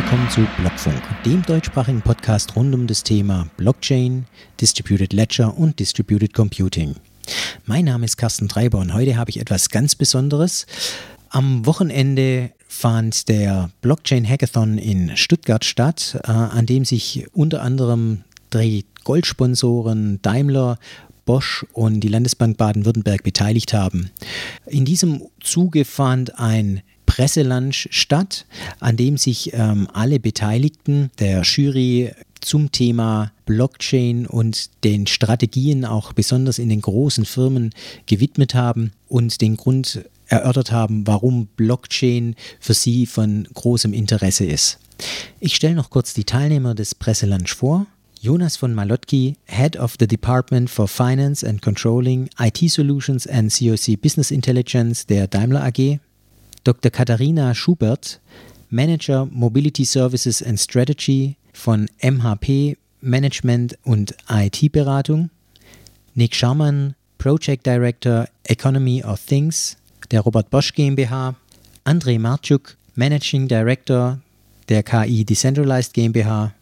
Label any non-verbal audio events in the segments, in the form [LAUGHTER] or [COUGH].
Willkommen zu Blockfunk, dem deutschsprachigen Podcast rund um das Thema Blockchain, Distributed Ledger und Distributed Computing. Mein Name ist Carsten Treiber und heute habe ich etwas ganz Besonderes. Am Wochenende fand der Blockchain Hackathon in Stuttgart statt, äh, an dem sich unter anderem drei Goldsponsoren Daimler, Bosch und die Landesbank Baden-Württemberg beteiligt haben. In diesem Zuge fand ein Presselunch statt, an dem sich ähm, alle Beteiligten der Jury zum Thema Blockchain und den Strategien auch besonders in den großen Firmen gewidmet haben und den Grund erörtert haben, warum Blockchain für sie von großem Interesse ist. Ich stelle noch kurz die Teilnehmer des Presselunch vor. Jonas von Malotki, Head of the Department for Finance and Controlling, IT Solutions and COC Business Intelligence der Daimler AG. Dr. Katharina Schubert, Manager Mobility Services and Strategy von MHP Management und IT-Beratung. Nick Scharmann, Project Director Economy of Things der Robert Bosch GmbH. André Marczuk, Managing Director der KI Decentralized GmbH.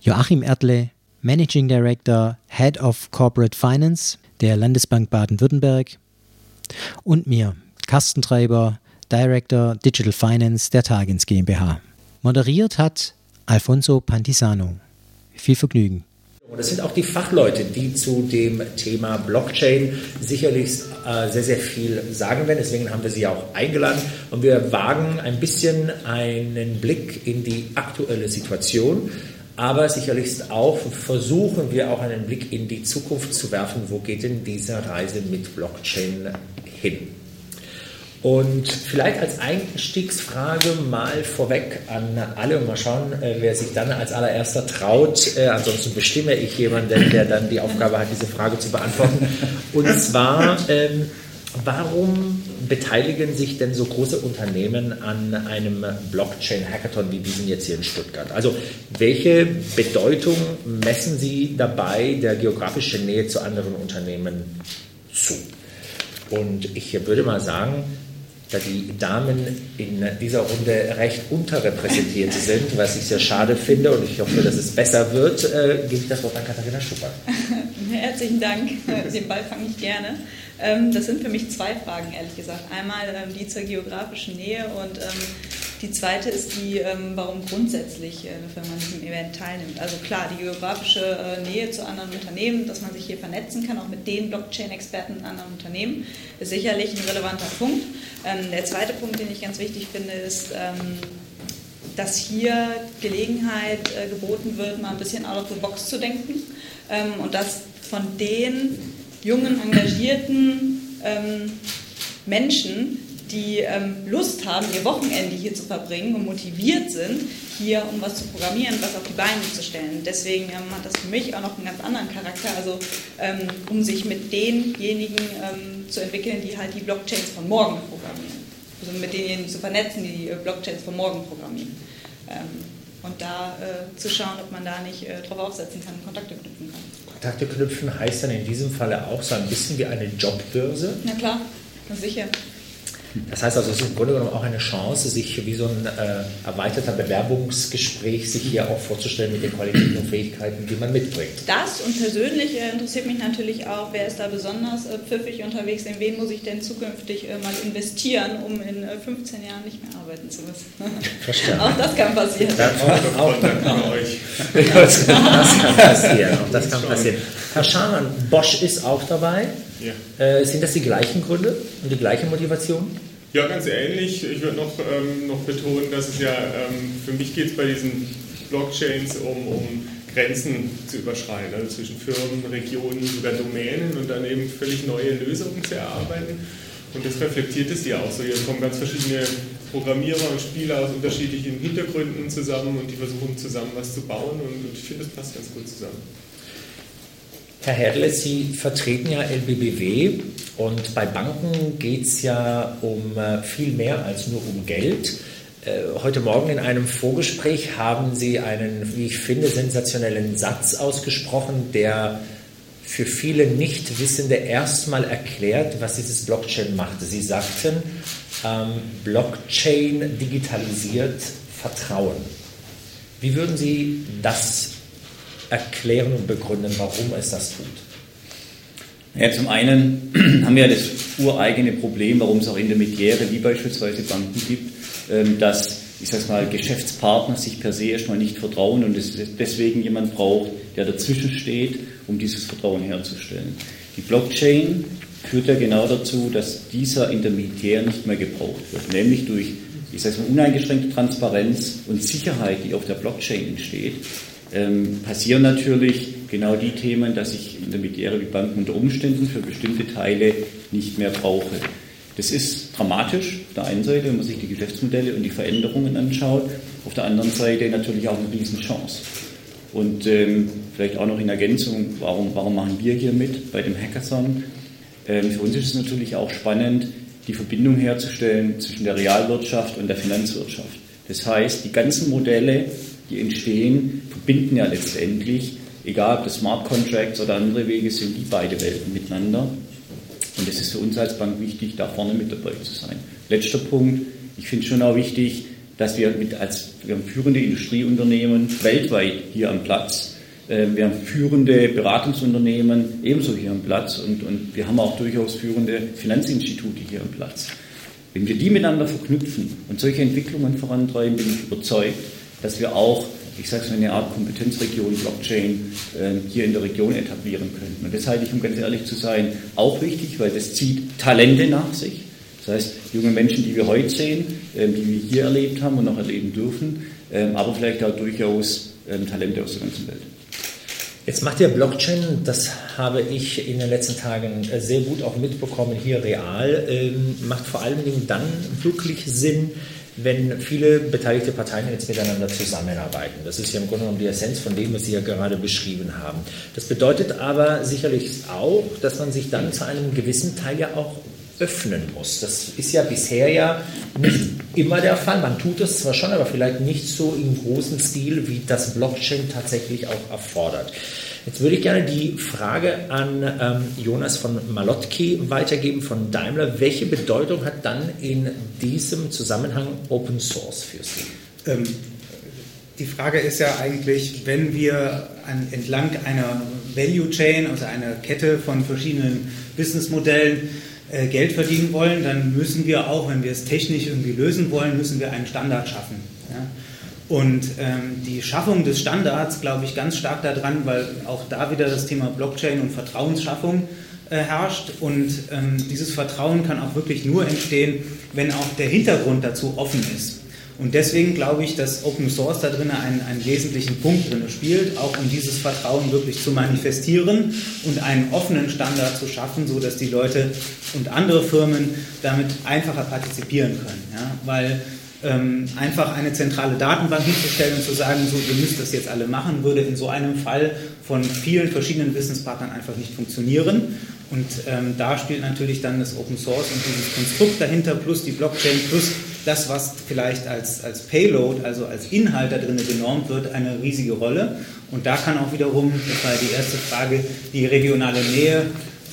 Joachim Erdle, Managing Director, Head of Corporate Finance der Landesbank Baden-Württemberg und mir, Carsten Treiber, Director Digital Finance der Tagens GmbH. Moderiert hat Alfonso Pantisano. Viel Vergnügen. Und das sind auch die Fachleute, die zu dem Thema Blockchain sicherlich äh, sehr, sehr viel sagen werden. Deswegen haben wir sie auch eingeladen. Und wir wagen ein bisschen einen Blick in die aktuelle Situation aber sicherlich auch versuchen wir auch einen Blick in die Zukunft zu werfen, wo geht denn diese Reise mit Blockchain hin? Und vielleicht als Einstiegsfrage mal vorweg an alle und mal schauen, äh, wer sich dann als allererster traut. Äh, ansonsten bestimme ich jemanden, der dann die Aufgabe hat, diese Frage zu beantworten. Und zwar, ähm, Warum beteiligen sich denn so große Unternehmen an einem Blockchain-Hackathon wie diesen jetzt hier in Stuttgart? Also welche Bedeutung messen Sie dabei der geografischen Nähe zu anderen Unternehmen zu? Und ich würde mal sagen, da die Damen in dieser Runde recht unterrepräsentiert sind, was ich sehr schade finde und ich hoffe, dass es besser wird, äh, gebe ich das Wort an Katharina Schubert. [LAUGHS] Herzlichen Dank, den Ball fange ich gerne. Ähm, das sind für mich zwei Fragen, ehrlich gesagt. Einmal ähm, die zur geografischen Nähe und ähm, die zweite ist die, warum grundsätzlich eine Firma an diesem Event teilnimmt. Also klar, die geografische äh, Nähe zu anderen Unternehmen, dass man sich hier vernetzen kann, auch mit den Blockchain-Experten in anderen Unternehmen, ist sicherlich ein relevanter Punkt. Der zweite Punkt, den ich ganz wichtig finde, ist, dass hier Gelegenheit äh, geboten wird, mal ein bisschen out of the box zu denken und dass von den jungen, engagierten ähm, Menschen, die ähm, Lust haben, ihr Wochenende hier zu verbringen und motiviert sind, hier um was zu programmieren, was auf die Beine zu stellen. Deswegen ähm, hat das für mich auch noch einen ganz anderen Charakter, also ähm, um sich mit denjenigen ähm, zu entwickeln, die halt die Blockchains von morgen programmieren. Also mit denjenigen zu vernetzen, die die äh, Blockchains von morgen programmieren. Ähm, und da äh, zu schauen, ob man da nicht äh, drauf aufsetzen kann, Kontakte knüpfen kann. Kontakte knüpfen heißt dann in diesem Falle auch so ein bisschen wie eine Jobbörse? Na klar, sicher. Das heißt also, es ist im Grunde genommen auch eine Chance, sich wie so ein äh, erweiterter Bewerbungsgespräch sich hier auch vorzustellen mit den Qualitäten und Fähigkeiten, die man mitbringt. Das und persönlich äh, interessiert mich natürlich auch, wer ist da besonders äh, pfiffig unterwegs, in wen muss ich denn zukünftig äh, mal investieren, um in 15 äh, Jahren nicht mehr arbeiten zu müssen. [LAUGHS] Verstanden. auch das kann passieren. Das, auch, auch, auch, euch. [LAUGHS] das kann passieren. Auch das kann [LAUGHS] passieren. Herr Schamann, Bosch ist auch dabei. Ja. Äh, sind das die gleichen Gründe und die gleiche Motivation? Ja, ganz ähnlich. Ich würde noch, ähm, noch betonen, dass es ja, ähm, für mich geht es bei diesen Blockchains um, um Grenzen zu überschreiten, also zwischen Firmen, Regionen, sogar Domänen und dann eben völlig neue Lösungen zu erarbeiten. Und das reflektiert es ja auch so. Hier kommen ganz verschiedene Programmierer und Spieler aus unterschiedlichen Hintergründen zusammen und die versuchen zusammen was zu bauen und, und ich finde, das passt ganz gut zusammen. Herr Herle, Sie vertreten ja LBBW und bei Banken geht es ja um äh, viel mehr als nur um Geld. Äh, heute Morgen in einem Vorgespräch haben Sie einen, wie ich finde, sensationellen Satz ausgesprochen, der für viele Nichtwissende erstmal erklärt, was dieses Blockchain macht. Sie sagten, ähm, Blockchain digitalisiert Vertrauen. Wie würden Sie das erklären und begründen, warum es das tut? Ja, zum einen [CLEARS THROAT] haben wir das ureigene Problem, warum es auch Intermediäre wie beispielsweise Banken gibt, ähm, dass ich sage mal, Geschäftspartner sich per se erstmal nicht vertrauen und es deswegen jemand braucht, der dazwischen steht, um dieses Vertrauen herzustellen. Die Blockchain führt ja genau dazu, dass dieser Intermediär nicht mehr gebraucht wird, nämlich durch, ich sage mal, uneingeschränkte Transparenz und Sicherheit, die auf der Blockchain entsteht, ähm, passieren natürlich genau die Themen, dass ich Intermediäre wie Banken unter Umständen für bestimmte Teile nicht mehr brauche. Das ist dramatisch auf der einen Seite, wenn man sich die Geschäftsmodelle und die Veränderungen anschaut, auf der anderen Seite natürlich auch eine Riesenchance. Und ähm, vielleicht auch noch in Ergänzung, warum, warum machen wir hier mit bei dem Hackathon? Ähm, für uns ist es natürlich auch spannend, die Verbindung herzustellen zwischen der Realwirtschaft und der Finanzwirtschaft. Das heißt, die ganzen Modelle, die entstehen, verbinden ja letztendlich, egal ob das Smart Contracts oder andere Wege sind, die beide Welten miteinander. Und es ist für uns als Bank wichtig, da vorne mit dabei zu sein. Letzter Punkt, ich finde es schon auch wichtig, dass wir mit als wir haben führende Industrieunternehmen weltweit hier am Platz. Ähm, wir haben führende Beratungsunternehmen ebenso hier am Platz und, und wir haben auch durchaus führende Finanzinstitute hier am Platz. Wenn wir die miteinander verknüpfen und solche Entwicklungen vorantreiben, bin ich überzeugt, dass wir auch ich sage es mal, eine Art Kompetenzregion Blockchain äh, hier in der Region etablieren könnten. Und das halte ich, um ganz ehrlich zu sein, auch wichtig, weil das zieht Talente nach sich. Das heißt, junge Menschen, die wir heute sehen, äh, die wir hier erlebt haben und noch erleben dürfen, äh, aber vielleicht auch durchaus ähm, Talente aus der ganzen Welt. Jetzt macht ihr Blockchain, das habe ich in den letzten Tagen äh, sehr gut auch mitbekommen, hier real, ähm, macht vor allen Dingen dann wirklich Sinn, wenn viele beteiligte Parteien jetzt miteinander zusammenarbeiten. Das ist ja im Grunde genommen die Essenz von dem, was Sie ja gerade beschrieben haben. Das bedeutet aber sicherlich auch, dass man sich dann zu einem gewissen Teil ja auch öffnen muss. Das ist ja bisher ja nicht immer der Fall. Man tut es zwar schon, aber vielleicht nicht so im großen Stil, wie das Blockchain tatsächlich auch erfordert. Jetzt würde ich gerne die Frage an ähm, Jonas von Malotki weitergeben von Daimler. Welche Bedeutung hat dann in diesem Zusammenhang Open Source für Sie? Ähm, die Frage ist ja eigentlich, wenn wir an, entlang einer Value Chain, also einer Kette von verschiedenen Businessmodellen, äh, Geld verdienen wollen, dann müssen wir auch, wenn wir es technisch irgendwie lösen wollen, müssen wir einen Standard schaffen. Ja? Und ähm, die Schaffung des Standards, glaube ich, ganz stark daran, weil auch da wieder das Thema Blockchain und Vertrauensschaffung äh, herrscht. Und ähm, dieses Vertrauen kann auch wirklich nur entstehen, wenn auch der Hintergrund dazu offen ist. Und deswegen glaube ich, dass Open Source da drin einen, einen wesentlichen Punkt drin spielt, auch um dieses Vertrauen wirklich zu manifestieren und einen offenen Standard zu schaffen, sodass die Leute und andere Firmen damit einfacher partizipieren können. Ja? Weil ähm, einfach eine zentrale Datenbank hinzustellen und zu sagen, so, ihr müsst das jetzt alle machen, würde in so einem Fall von vielen verschiedenen Wissenspartnern einfach nicht funktionieren. Und ähm, da spielt natürlich dann das Open Source und dieses Konstrukt dahinter plus die Blockchain plus das, was vielleicht als, als Payload, also als Inhalt da drin genormt wird, eine riesige Rolle. Und da kann auch wiederum, das war die erste Frage, die regionale Nähe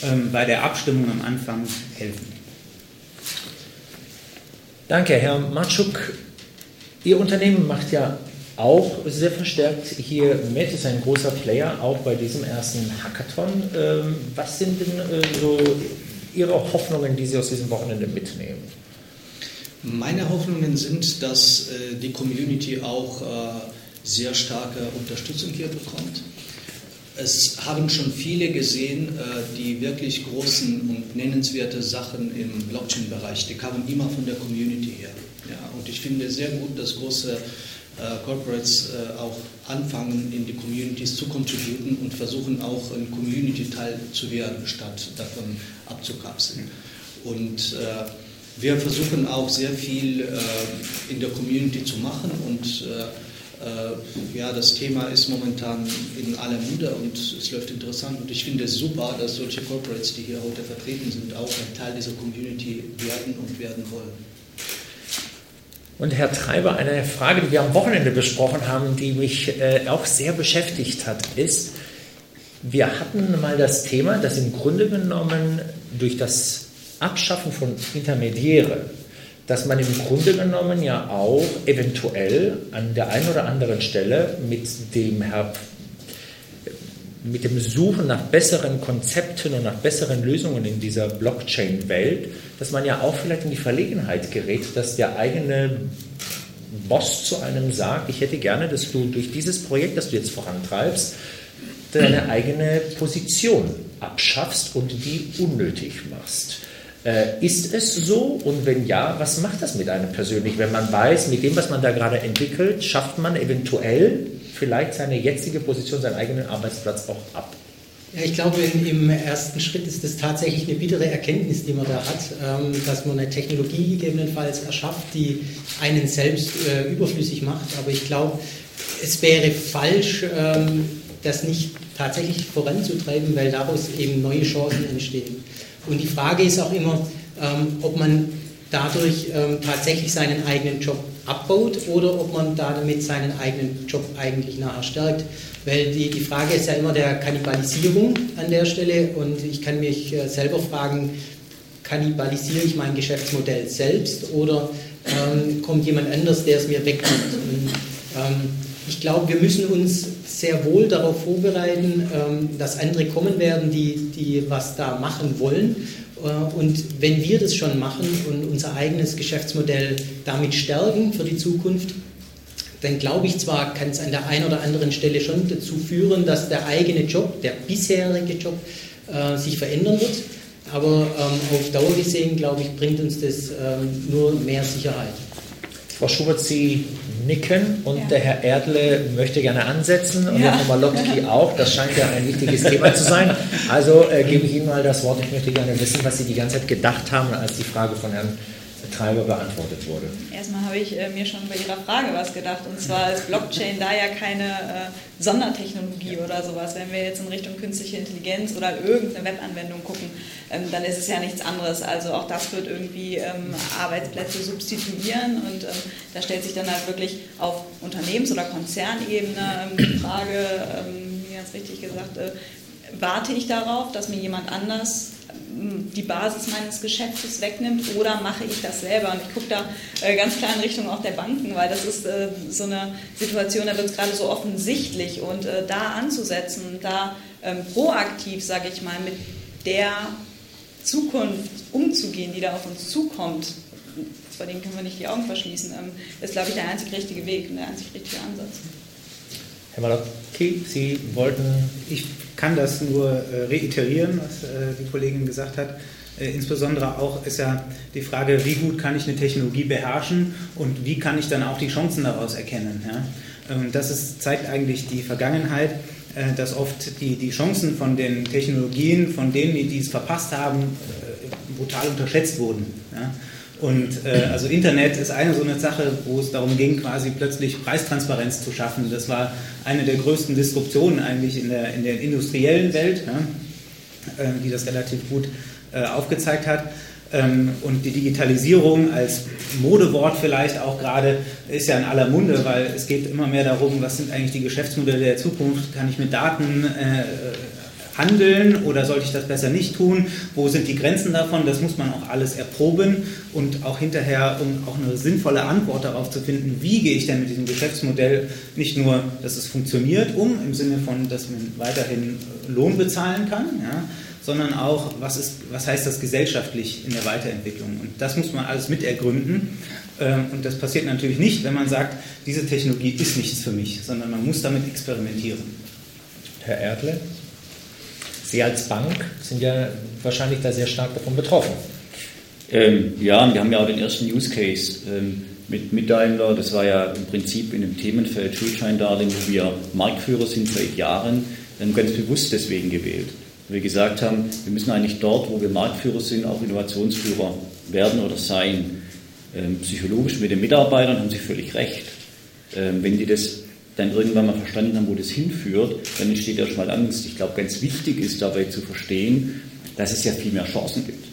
ähm, bei der Abstimmung am Anfang helfen. Danke, Herr Matschuk. Ihr Unternehmen macht ja auch sehr verstärkt hier mit, ist ein großer Player, auch bei diesem ersten Hackathon. Ähm, was sind denn äh, so Ihre Hoffnungen, die Sie aus diesem Wochenende mitnehmen? Meine Hoffnungen sind, dass äh, die Community auch äh, sehr starke Unterstützung hier bekommt es haben schon viele gesehen, äh, die wirklich großen und nennenswerte Sachen im Blockchain-Bereich, die kamen immer von der Community her. Ja, und ich finde sehr gut, dass große äh, Corporates äh, auch anfangen, in die Communities zu contributen und versuchen auch ein Community-Teil zu werden, statt davon abzukapseln. Und wir versuchen auch sehr viel in der Community zu machen und ja, das Thema ist momentan in aller Munde und es läuft interessant. Und ich finde es super, dass solche Corporates, die hier heute vertreten sind, auch ein Teil dieser Community werden und werden wollen. Und Herr Treiber, eine Frage, die wir am Wochenende besprochen haben, die mich äh, auch sehr beschäftigt hat, ist, wir hatten mal das Thema, dass im Grunde genommen durch das Abschaffen von Intermediäre dass man im Grunde genommen ja auch eventuell an der einen oder anderen Stelle mit dem mit dem Suchen nach besseren Konzepten und nach besseren Lösungen in dieser Blockchain-Welt, dass man ja auch vielleicht in die Verlegenheit gerät, dass der eigene Boss zu einem sagt, ich hätte gerne, dass du durch dieses Projekt, das du jetzt vorantreibst, deine eigene Position abschaffst und die unnötig machst. Äh, ist es so? Und wenn ja, was macht das mit einem persönlich, wenn man weiß, mit dem, was man da gerade entwickelt, schafft man eventuell vielleicht seine jetzige Position, seinen eigenen Arbeitsplatz auch ab? Ja, ich glaube, im ersten Schritt ist es tatsächlich eine bittere Erkenntnis, die man da hat, ähm, dass man eine Technologie gegebenenfalls erschafft, die einen selbst äh, überflüssig macht. Aber ich glaube, es wäre falsch, ähm, das nicht tatsächlich voranzutreiben, weil daraus eben neue Chancen entstehen. Und die Frage ist auch immer, ähm, ob man dadurch ähm, tatsächlich seinen eigenen Job abbaut oder ob man damit seinen eigenen Job eigentlich nachher stärkt. Weil die, die Frage ist ja immer der Kannibalisierung an der Stelle und ich kann mich äh, selber fragen, kannibalisiere ich mein Geschäftsmodell selbst oder ähm, kommt jemand anders, der es mir wegnimmt? Und, ähm, ich glaube, wir müssen uns sehr wohl darauf vorbereiten, ähm, dass andere kommen werden, die, die was da machen wollen. Äh, und wenn wir das schon machen und unser eigenes Geschäftsmodell damit stärken für die Zukunft, dann glaube ich zwar, kann es an der einen oder anderen Stelle schon dazu führen, dass der eigene Job, der bisherige Job, äh, sich verändern wird. Aber ähm, auf Dauer gesehen, glaube ich, bringt uns das ähm, nur mehr Sicherheit. Frau Schubert, Sie nicken und ja. der Herr Erdle möchte gerne ansetzen und ja. Herr Malotki auch. Das scheint ja ein wichtiges Thema zu sein. Also äh, gebe ich Ihnen mal das Wort. Ich möchte gerne wissen, was Sie die ganze Zeit gedacht haben, als die Frage von Herrn Treiber beantwortet wurde. Erstmal habe ich äh, mir schon bei Ihrer Frage was gedacht. Und zwar ist Blockchain da ja keine äh, Sondertechnologie oder sowas. Wenn wir jetzt in Richtung künstliche Intelligenz oder irgendeine Webanwendung gucken, ähm, dann ist es ja nichts anderes. Also auch das wird irgendwie ähm, Arbeitsplätze substituieren. Und ähm, da stellt sich dann halt wirklich auf Unternehmens- oder Konzernebene die Frage, wie ganz richtig gesagt, äh, warte ich darauf, dass mir jemand anders die Basis meines Geschäftes wegnimmt oder mache ich das selber? Und ich gucke da äh, ganz klar in Richtung auch der Banken, weil das ist äh, so eine Situation, da wird es gerade so offensichtlich und äh, da anzusetzen, da ähm, proaktiv, sage ich mal, mit der Zukunft umzugehen, die da auf uns zukommt, vor dem können wir nicht die Augen verschließen, ähm, ist, glaube ich, der einzig richtige Weg und der einzig richtige Ansatz. Herr Malotki, Sie wollten. Ich kann das nur äh, reiterieren, was äh, die Kollegin gesagt hat. Äh, insbesondere auch ist ja die Frage, wie gut kann ich eine Technologie beherrschen und wie kann ich dann auch die Chancen daraus erkennen. Ja? Ähm, das ist, zeigt eigentlich die Vergangenheit, äh, dass oft die, die Chancen von den Technologien, von denen, die es verpasst haben, äh, brutal unterschätzt wurden. Ja? Und äh, also Internet ist eine so eine Sache, wo es darum ging, quasi plötzlich Preistransparenz zu schaffen. Das war eine der größten Disruptionen eigentlich in der, in der industriellen Welt, ja, äh, die das relativ gut äh, aufgezeigt hat. Ähm, und die Digitalisierung als Modewort vielleicht auch gerade ist ja in aller Munde, weil es geht immer mehr darum, was sind eigentlich die Geschäftsmodelle der Zukunft? Kann ich mit Daten äh, handeln oder sollte ich das besser nicht tun? Wo sind die Grenzen davon? Das muss man auch alles erproben und auch hinterher, um auch eine sinnvolle Antwort darauf zu finden, wie gehe ich denn mit diesem Geschäftsmodell nicht nur, dass es funktioniert, um, im Sinne von, dass man weiterhin Lohn bezahlen kann, ja, sondern auch, was, ist, was heißt das gesellschaftlich in der Weiterentwicklung? Und das muss man alles mitergründen. Ähm, und das passiert natürlich nicht, wenn man sagt, diese Technologie ist nichts für mich, sondern man muss damit experimentieren. Herr Erdle? Sie als Bank sind ja wahrscheinlich da sehr stark davon betroffen. Ähm, ja, wir haben ja auch den ersten Use Case ähm, mit, mit Daimler. Das war ja im Prinzip in dem Themenfeld Schuldscheindarlehen, wo wir Marktführer sind seit Jahren, dann ganz bewusst deswegen gewählt. Weil wir gesagt haben, wir müssen eigentlich dort, wo wir Marktführer sind, auch Innovationsführer werden oder sein. Ähm, psychologisch mit den Mitarbeitern haben sie völlig recht. Ähm, wenn die das dann irgendwann mal verstanden haben, wo das hinführt, dann entsteht ja schon mal Angst. Ich glaube, ganz wichtig ist dabei zu verstehen, dass es ja viel mehr Chancen gibt.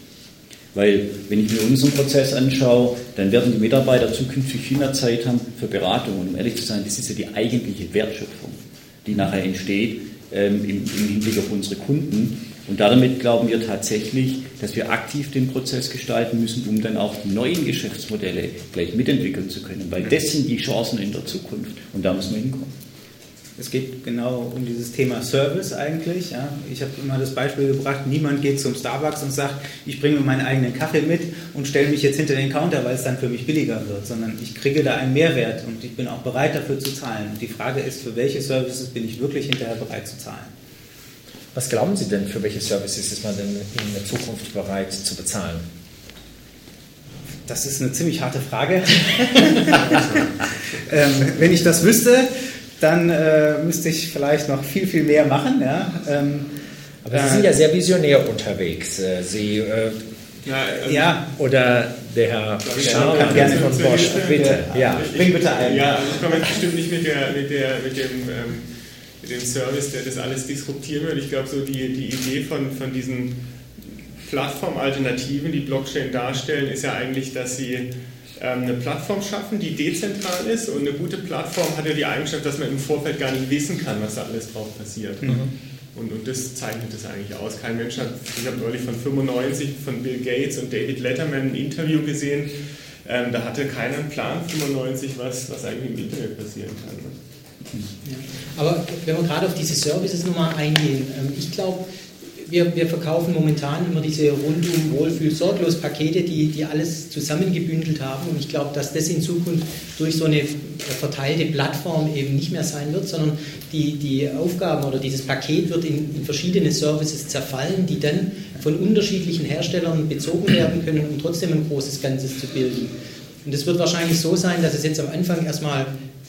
Weil, wenn ich mir unseren Prozess anschaue, dann werden die Mitarbeiter zukünftig viel mehr Zeit haben für Beratung. Und um ehrlich zu sein, das ist ja die eigentliche Wertschöpfung, die nachher entsteht ähm, im, im, Hinblick auf unsere Kunden. Und damit glauben wir tatsächlich, dass wir aktiv den Prozess gestalten müssen, um dann auch die neuen Geschäftsmodelle gleich mitentwickeln zu können, weil das sind die Chancen in der Zukunft und da müssen wir hinkommen. Es geht genau um dieses Thema Service eigentlich. Ja. Ich habe immer das Beispiel gebracht, niemand geht zum Starbucks und sagt, ich bringe meinen eigenen Kaffee mit und stelle mich jetzt hinter den Counter, weil es dann für mich billiger wird, sondern ich kriege da einen Mehrwert und ich bin auch bereit dafür zu zahlen. Und die Frage ist, für welche Services bin ich wirklich hinterher bereit zu zahlen? Was glauben Sie denn, für welche Services ist man denn in der Zukunft bereit zu bezahlen? Das ist eine ziemlich harte Frage. [LAUGHS] ähm, wenn ich das wüsste, dann äh, müsste ich vielleicht noch viel, viel mehr machen. Ja? Ähm, Aber Sie sind ja sehr visionär unterwegs. Äh, Sie, äh, ja, ähm, ja, oder der Herr Schauer kann gerne von Bosch. Bitte, ja. Bring bitte ein. Ja, also ich komme jetzt bestimmt nicht mit, der, mit, der, mit, dem, ähm, mit dem Service, der das alles disruptieren wird. Ich glaube, so die, die Idee von, von diesen Plattformalternativen, die Blockchain darstellen, ist ja eigentlich, dass sie ähm, eine Plattform schaffen, die dezentral ist und eine gute Plattform hat ja die Eigenschaft, dass man im Vorfeld gar nicht wissen kann, was da alles drauf passiert. Mhm. Und, und das zeichnet es eigentlich aus. Kein Mensch hat, ich habe neulich von 95 von Bill Gates und David Letterman ein Interview gesehen, ähm, da hatte keiner einen Plan 95, was, was eigentlich im Internet passieren kann. Aber wenn wir gerade auf diese Services nochmal eingehen, ähm, ich glaube, wir, wir verkaufen momentan immer diese rundum Wohlfühl sorglos Pakete, die, die alles zusammengebündelt haben. Und ich glaube, dass das in Zukunft durch so eine verteilte Plattform eben nicht mehr sein wird, sondern die, die Aufgaben oder dieses Paket wird in, in verschiedene Services zerfallen, die dann von unterschiedlichen Herstellern bezogen werden können, um trotzdem ein großes Ganzes zu bilden. Und es wird wahrscheinlich so sein, dass es jetzt am Anfang erstmal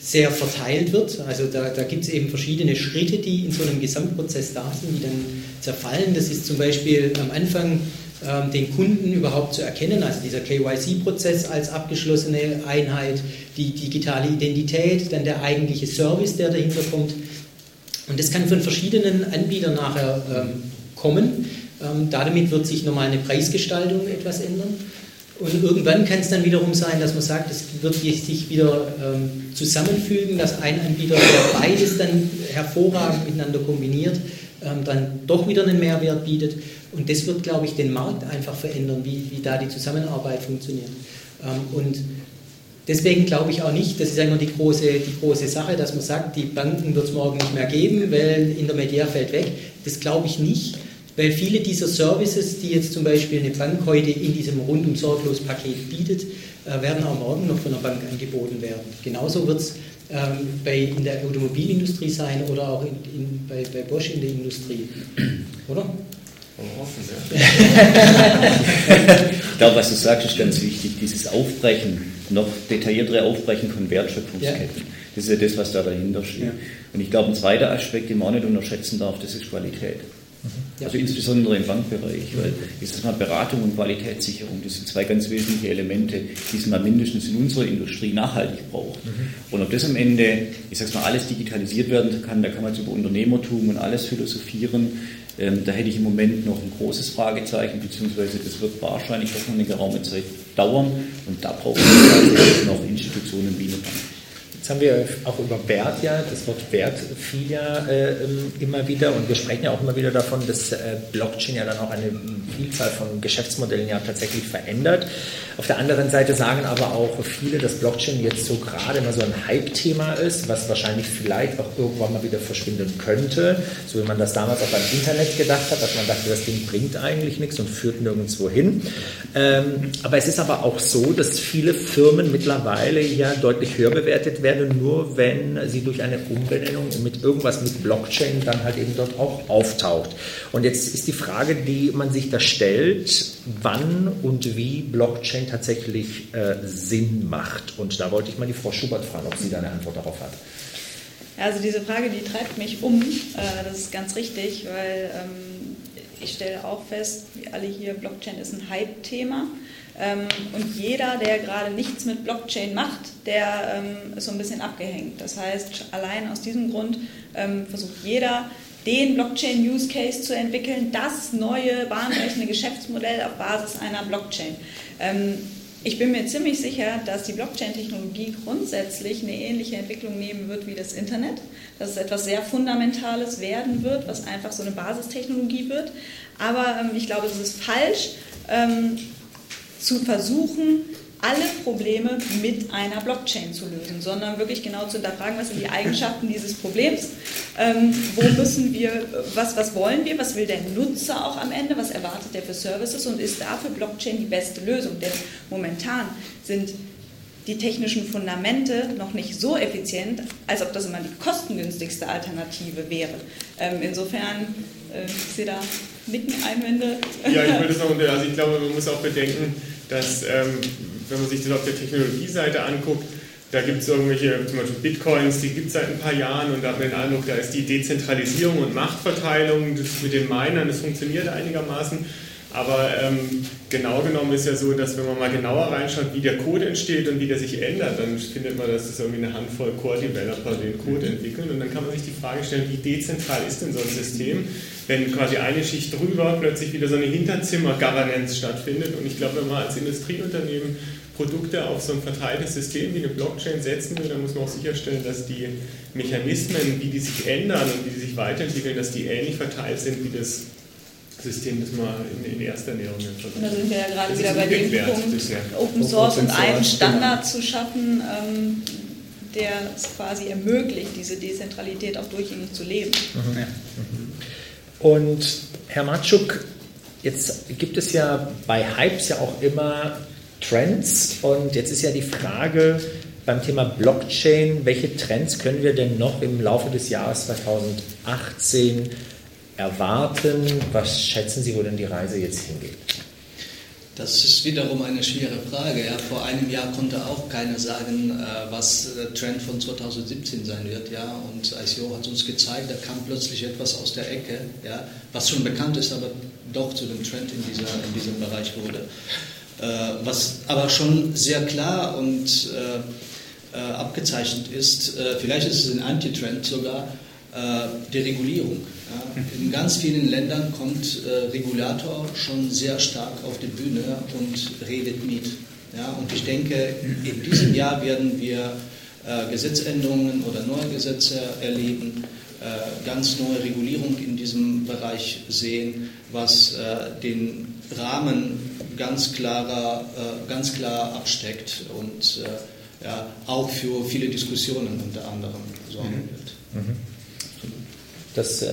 sehr verteilt wird. Also da, da gibt es eben verschiedene Schritte, die in so einem Gesamtprozess da sind, die dann zerfallen. Das ist zum Beispiel am Anfang ähm, den Kunden überhaupt zu erkennen, also dieser KYC-Prozess als abgeschlossene Einheit, die digitale Identität, dann der eigentliche Service, der dahinter kommt. Und das kann von verschiedenen Anbietern nachher ähm, kommen. Ähm, damit wird sich nochmal eine Preisgestaltung etwas ändern. Und irgendwann kann es dann wiederum sein, dass man sagt, es wird sich wieder ähm, zusammenfügen, dass ein Anbieter, der beides dann hervorragend miteinander kombiniert, ähm, dann doch wieder einen Mehrwert bietet. Und das wird, glaube ich, den Markt einfach verändern, wie, wie da die Zusammenarbeit funktioniert. Ähm, und deswegen glaube ich auch nicht, das ist immer die große, die große Sache, dass man sagt, die Banken wird es morgen nicht mehr geben, weil Intermediär fällt weg. Das glaube ich nicht weil viele dieser Services, die jetzt zum Beispiel eine Bank heute in diesem rundum sorglos Paket bietet, äh, werden auch morgen noch von der Bank angeboten werden. Genauso wird es ähm, in der Automobilindustrie sein oder auch in, in, bei, bei Bosch in der Industrie. Oder? ich glaube, [LAUGHS] was du sagst, ist ganz wichtig, dieses Aufbrechen, noch detailliertere Aufbrechen von Wertschöpfungsketten. Ja. Das ist ja das, was da dahinter steht. Ja. Und ich glaube, ein zweiter Aspekt, den man auch nicht unterschätzen darf, das ist Qualität. Also insbesondere im Bankbereich, weil ich sag mal, Beratung und Qualitätssicherung, das sind zwei ganz wesentliche Elemente, die man mindestens in unserer Industrie nachhaltig braucht. Mhm. Und ob das am Ende, ich sag mal, alles digitalisiert werden kann, da kann man jetzt über Unternehmertum und alles philosophieren. Ähm, da hätte ich im Moment noch ein großes Fragezeichen, beziehungsweise das wird wahrscheinlich doch noch eine geraume Zeit dauern. Und da brauchen wir noch Institutionen wie eine Bank. Jetzt haben wir auch über Wert ja, das Wort Wert fiel ja äh, immer wieder und wir sprechen ja auch immer wieder davon, dass äh, Blockchain ja dann auch eine Vielzahl von Geschäftsmodellen ja tatsächlich verändert. Auf der anderen Seite sagen aber auch viele, dass Blockchain jetzt so gerade immer so ein Hype-Thema ist, was wahrscheinlich vielleicht auch irgendwann mal wieder verschwinden könnte, so wie man das damals auch beim Internet gedacht hat, dass man dachte, das Ding bringt eigentlich nichts und führt nirgendwo hin. Ähm, aber es ist aber auch so, dass viele Firmen mittlerweile ja deutlich höher bewertet werden werden, nur wenn sie durch eine Umbenennung mit irgendwas mit Blockchain dann halt eben dort auch auftaucht. Und jetzt ist die Frage, die man sich da stellt, wann und wie Blockchain tatsächlich äh, Sinn macht. Und da wollte ich mal die Frau Schubert fragen, ob sie da eine Antwort darauf hat. Also diese Frage, die treibt mich um. Äh, das ist ganz richtig, weil ähm, ich stelle auch fest, wie alle hier, Blockchain ist ein Hype-Thema. Ähm, und jeder, der gerade nichts mit Blockchain macht, der ähm, ist so ein bisschen abgehängt. Das heißt, allein aus diesem Grund ähm, versucht jeder, den Blockchain-Use-Case zu entwickeln, das neue bahnbrechende Geschäftsmodell auf Basis einer Blockchain. Ich bin mir ziemlich sicher, dass die Blockchain-Technologie grundsätzlich eine ähnliche Entwicklung nehmen wird wie das Internet, dass es etwas sehr Fundamentales werden wird, was einfach so eine Basistechnologie wird. Aber ich glaube, es ist falsch zu versuchen, alle Probleme mit einer Blockchain zu lösen, sondern wirklich genau zu hinterfragen, was sind die Eigenschaften dieses Problems, ähm, wo müssen wir, was, was wollen wir, was will der Nutzer auch am Ende, was erwartet er für Services und ist dafür Blockchain die beste Lösung? Denn momentan sind die technischen Fundamente noch nicht so effizient, als ob das immer die kostengünstigste Alternative wäre. Ähm, insofern, äh, ich sehe da mitten Einwände. Ja, ich würde noch, also ich glaube, man muss auch bedenken, dass ähm, wenn man sich das auf der Technologieseite anguckt, da gibt es irgendwelche, zum Beispiel Bitcoins, die gibt es seit ein paar Jahren und da hat man den Eindruck, da ist die Dezentralisierung und Machtverteilung mit den Minern, das funktioniert einigermaßen. Aber ähm, genau genommen ist ja so, dass wenn man mal genauer reinschaut, wie der Code entsteht und wie der sich ändert, dann findet man, dass es irgendwie eine Handvoll Core-Developer den Code entwickeln. Und dann kann man sich die Frage stellen, wie dezentral ist denn so ein System, wenn quasi eine Schicht drüber plötzlich wieder so eine Hinterzimmer-Governance stattfindet. Und ich glaube, wenn man als Industrieunternehmen Produkte auf so ein verteiltes System wie eine Blockchain setzen will, dann muss man auch sicherstellen, dass die Mechanismen, wie die sich ändern und wie die sich weiterentwickeln, dass die ähnlich verteilt sind wie das System, das man in, in erster Näherung verwendet. Und da sind wir ja gerade das wieder bei dem Punkt, bisher. Open Source und einen Standard zu schaffen, ähm, der es quasi ermöglicht, diese Dezentralität auch durchgängig zu leben. Mhm. Und Herr Matschuk, jetzt gibt es ja bei Hypes ja auch immer Trends und jetzt ist ja die Frage beim Thema Blockchain, welche Trends können wir denn noch im Laufe des Jahres 2018 erwarten? Was schätzen Sie, wo denn die Reise jetzt hingeht? Das ist wiederum eine schwere Frage. Ja. Vor einem Jahr konnte auch keiner sagen, äh, was der Trend von 2017 sein wird. Ja. Und ICO hat uns gezeigt, da kam plötzlich etwas aus der Ecke, ja, was schon bekannt ist, aber doch zu dem Trend in, dieser, in diesem Bereich wurde. Äh, was aber schon sehr klar und äh, abgezeichnet ist, vielleicht ist es ein Antitrend sogar, die Regulierung. Ja, in ganz vielen Ländern kommt äh, Regulator schon sehr stark auf die Bühne und redet mit. Und ich denke, in diesem Jahr werden wir äh, Gesetzänderungen oder neue Gesetze erleben, äh, ganz neue Regulierung in diesem Bereich sehen, was äh, den Rahmen ganz, klarer, äh, ganz klar absteckt und äh, auch für viele Diskussionen unter anderem sorgen mhm. wird. Mhm. Das äh,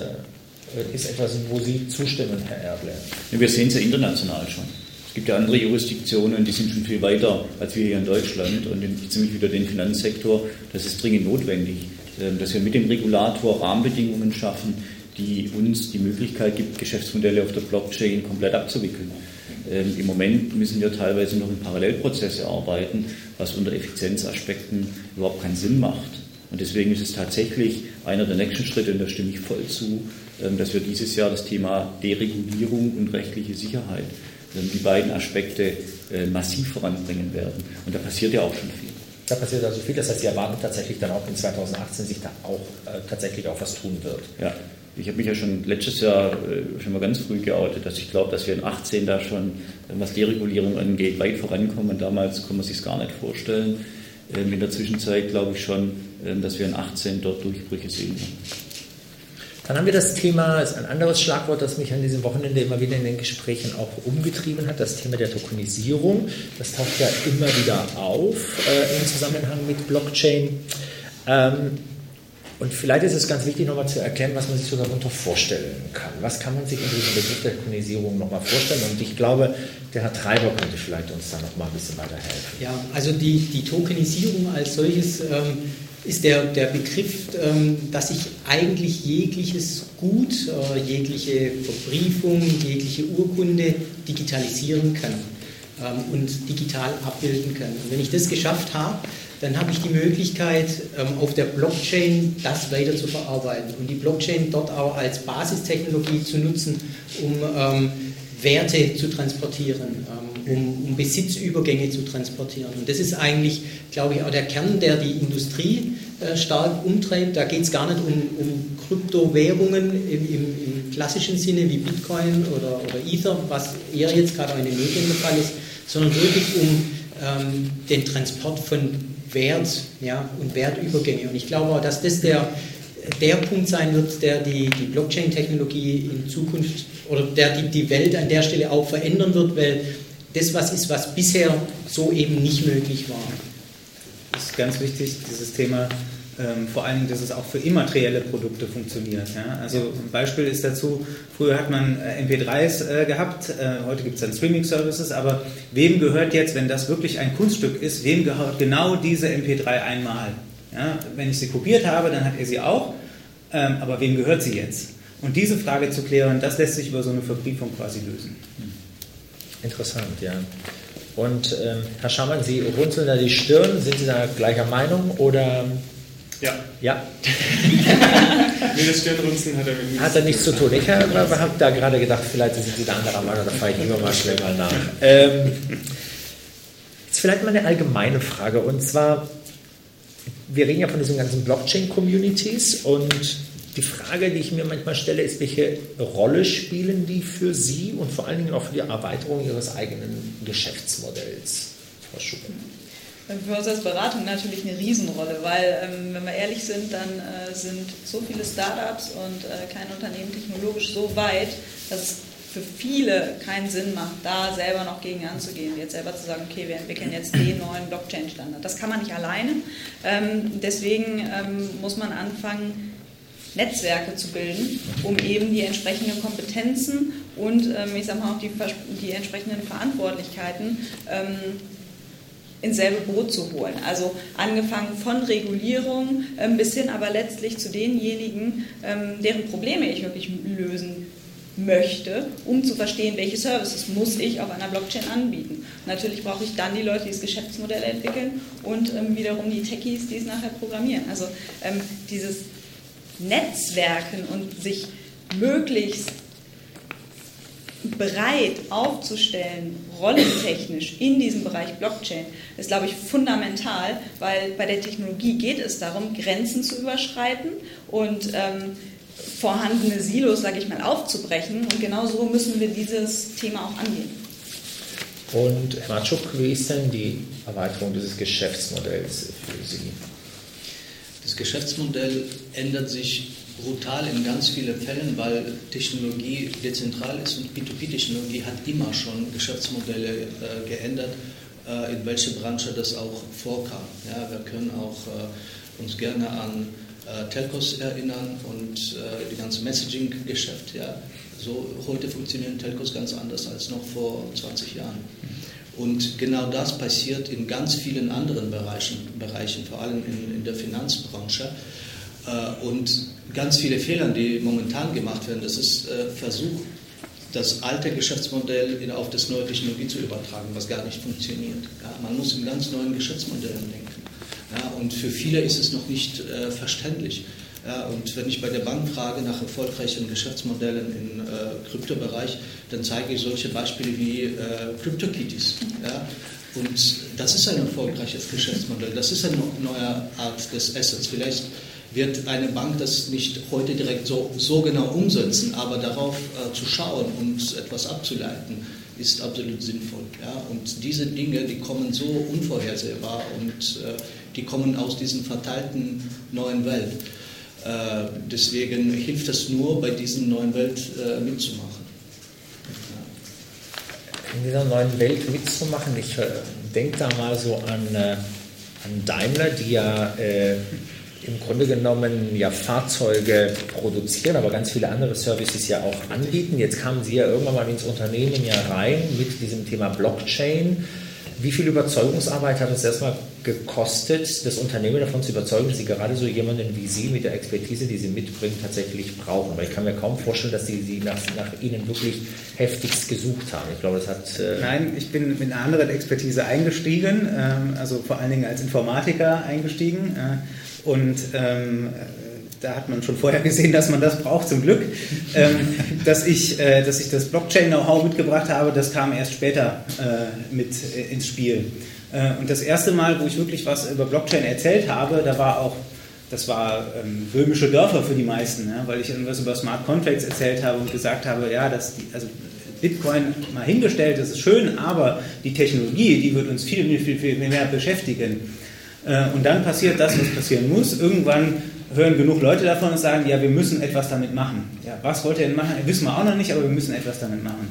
ist etwas, wo Sie zustimmen, Herr Erble. Ja, wir sehen es ja international schon. Es gibt ja andere Jurisdiktionen, die sind schon viel weiter als wir hier in Deutschland und ziemlich wieder den Finanzsektor. Das ist dringend notwendig, ähm, dass wir mit dem Regulator Rahmenbedingungen schaffen, die uns die Möglichkeit gibt, Geschäftsmodelle auf der Blockchain komplett abzuwickeln. Ähm, Im Moment müssen wir teilweise noch in Parallelprozesse arbeiten, was unter Effizienzaspekten überhaupt keinen Sinn macht. Und deswegen ist es tatsächlich einer der nächsten Schritte, und da stimme ich voll zu, ähm, dass wir dieses Jahr das Thema Deregulierung und rechtliche Sicherheit, ähm, die beiden Aspekte äh, massiv voranbringen werden. Und da passiert ja auch schon viel. Da passiert also viel, das heißt, Sie erwarten tatsächlich dann auch in 2018 sich da auch äh, tatsächlich auch was tun wird. Ja, ich habe mich ja schon letztes Jahr äh, schon mal ganz früh geoutet, dass ich glaube, dass wir in 18 da schon, was Deregulierung angeht, weit vorankommen. Damals konnte man sich es gar nicht vorstellen. Ähm, in der Zwischenzeit glaube ich schon, ähm, dass wir in 18 dort Durchbrüche sehen. Dann haben wir das Thema, ist ein anderes Schlagwort, das mich an diesem Wochenende immer wieder in den Gesprächen auch umgetrieben hat, das Thema der Tokenisierung. Das taucht ja immer wieder auf äh, im Zusammenhang mit Blockchain. Ähm, und vielleicht ist es ganz wichtig, nochmal zu erklären, was man sich so darunter vorstellen kann. Was kann man sich in diesem Begriff der Tokenisierung nochmal vorstellen? Und ich glaube, der Herr Treiber könnte vielleicht uns da nochmal ein bisschen weiterhelfen. Ja, also die, die Tokenisierung als solches ähm, ist der, der Begriff, ähm, dass ich eigentlich jegliches Gut, äh, jegliche Verbriefung, jegliche Urkunde digitalisieren kann ähm, und digital abbilden kann. Und wenn ich das geschafft habe, dann habe ich die Möglichkeit, ähm, auf der Blockchain das weiter zu verarbeiten und die Blockchain dort auch als Basistechnologie zu nutzen, um ähm, Werte zu transportieren, ähm, um, Besitzübergänge zu transportieren. Und das ist eigentlich, glaube ich, auch der Kern, der die Industrie äh, stark umtreibt. Da geht es gar nicht um, um Kryptowährungen im, im, im, klassischen Sinne wie Bitcoin oder, oder Ether, was eher jetzt gerade auch in den Medien der Fall ist, sondern wirklich um ähm, den Transport von Wert ja, und Wertübergänge. Und ich glaube auch, dass das der, der Punkt sein wird, der die, die Blockchain-Technologie in Zukunft oder der die, die Welt an der Stelle auch verändern wird, weil das was ist, was bisher so eben nicht möglich war. Das ist ganz wichtig, dieses Thema ähm, vor allen Dingen, dass es auch für immaterielle Produkte funktioniert. Ja? Also ein Beispiel ist dazu, früher hat man äh, MP3s äh, gehabt, äh, heute gibt es dann Streaming-Services, aber wem gehört jetzt, wenn das wirklich ein Kunststück ist, wem gehört genau diese MP3 einmal? Ja? Wenn ich sie kopiert habe, dann hat er sie auch, ähm, aber wem gehört sie jetzt? Und diese Frage zu klären, das lässt sich über so eine Verbriefung quasi lösen. Interessant, ja. Und ähm, Herr Schamann, Sie runzeln da die Stirn. Sind Sie da gleicher Meinung oder ja. Ja. [LAUGHS] nee, das Stirnrunzeln hat er mit Hat er nichts zu tun. Ich habe hab da gerade gedacht, vielleicht sind Sie da anderer Meinung, da fahre ich lieber mal schnell mal nach. [LAUGHS] Ähm, jetzt vielleicht mal eine allgemeine Frage und zwar, wir reden ja von diesen ganzen Blockchain-Communities und die Frage, die ich mir manchmal stelle, ist, welche Rolle spielen die für Sie und vor allen Dingen auch für die Erweiterung Ihres eigenen Geschäftsmodells, Frau Schuppen? Für uns als Beratung natürlich eine Riesenrolle, weil, ähm, wenn wir ehrlich sind, dann äh, sind so viele Startups und äh, kleine Unternehmen technologisch so weit, dass es für viele keinen Sinn macht, da selber noch gegen anzugehen, jetzt selber zu sagen, okay, wir entwickeln jetzt den neuen Blockchain-Standard. Das kann man nicht alleine. Ähm, deswegen ähm, muss man anfangen, Netzwerke zu bilden, um eben die entsprechenden Kompetenzen und ähm, ich sage mal auch die, die entsprechenden Verantwortlichkeiten ähm, ins selbe Boot zu holen. Also angefangen von Regulierung ähm, bis hin aber letztlich zu denjenigen, ähm, deren Probleme ich wirklich lösen möchte, um zu verstehen, welche Services muss ich auf einer Blockchain anbieten. Natürlich brauche ich dann die Leute, die das Geschäftsmodell entwickeln und ähm, wiederum die Techies, die es nachher programmieren. Also dieses Netzwerken und sich möglichst bereit aufzustellen, rollentechnisch in diesem Bereich Blockchain, ist, glaube ich, fundamental, weil bei der Technologie geht es darum, Grenzen zu überschreiten und ähm, vorhandene Silos, sage ich mal, aufzubrechen. Und genau so müssen wir dieses Thema auch angehen. Und Herr Matschuk, wie ist denn die Erweiterung dieses Geschäftsmodells für Sie? Das Geschäftsmodell ändert sich brutal in ganz vielen Fällen, weil Technologie dezentral ist und P2P-Technologie hat immer schon Geschäftsmodelle äh, geändert, äh, in welche Branche das auch vorkam. Ja, wir können auch äh, uns gerne an äh, Telcos erinnern und äh, die ganze Messaging-Geschäft. Ja. So, heute funktionieren Telcos ganz anders als noch vor 20 Jahren. Und genau das passiert in ganz vielen anderen Bereichen, Bereichen vor allem in, in der Finanzbranche. Äh, und ganz viele Fehler, die momentan gemacht werden, das ist äh, Versuch, das alte Geschäftsmodell auf das neue Technologie zu übertragen, was gar nicht funktioniert. Man muss in ganz neuen Geschäftsmodellen denken. Und für viele ist es noch nicht äh, verständlich. Ja, und wenn ich bei der Bank frage nach erfolgreichen Geschäftsmodellen im äh, Kryptobereich, dann zeige ich solche Beispiele wie äh, CryptoKitties. Ja? Und das ist ein erfolgreiches Geschäftsmodell. Das ist eine neue Art des Assets. Vielleicht wird eine Bank das nicht heute direkt so, so genau umsetzen, aber darauf äh, zu schauen und etwas abzuleiten, ist absolut sinnvoll. Ja? Und diese Dinge, die kommen so unvorhersehbar und äh, die kommen aus diesen verteilten neuen Welt. Äh, deswegen hilft es nur, bei diesen neuen Welt äh, mitzumachen. Ja. In dieser neuen Welt mitzumachen, ich äh, denke da mal so an, äh, an Daimler, die ja im Grunde genommen ja Fahrzeuge produzieren, aber ganz viele andere Services ja auch anbieten. Jetzt kamen Sie ja irgendwann mal ins Unternehmen ja rein mit diesem Thema Blockchain. Wie viel Überzeugungsarbeit hat es erstmal gekostet, das Unternehmen davon zu überzeugen, dass sie gerade so jemanden wie Sie mit der Expertise, die Sie mitbringen, tatsächlich brauchen? Weil ich kann mir kaum vorstellen, dass Sie, sie nach, nach Ihnen wirklich heftigst gesucht haben. Ich glaube, das hat. Äh Nein, ich bin mit einer anderen Expertise eingestiegen, ähm, also vor allen Dingen als Informatiker eingestiegen. Äh, und ähm, da hat man schon vorher gesehen, dass man das braucht, zum Glück. Ähm, dass, ich, äh, dass ich das Blockchain-Know-how mitgebracht habe, das kam erst später äh, mit äh, ins Spiel. Äh, und das erste Mal, wo ich wirklich was über Blockchain erzählt habe, da war auch, das war ähm, römische Dörfer für die meisten, ja, weil ich irgendwas über Smart Contracts erzählt habe und gesagt habe, ja, dass die, also Bitcoin mal hingestellt, das ist schön, aber die Technologie, die wird uns viel, viel, viel mehr beschäftigen. Äh, und dann passiert das, was passieren muss. Irgendwann hören genug Leute davon und sagen, ja, wir müssen etwas damit machen. Ja, was wollt ihr denn machen? Wissen wir auch noch nicht, aber wir müssen etwas damit machen.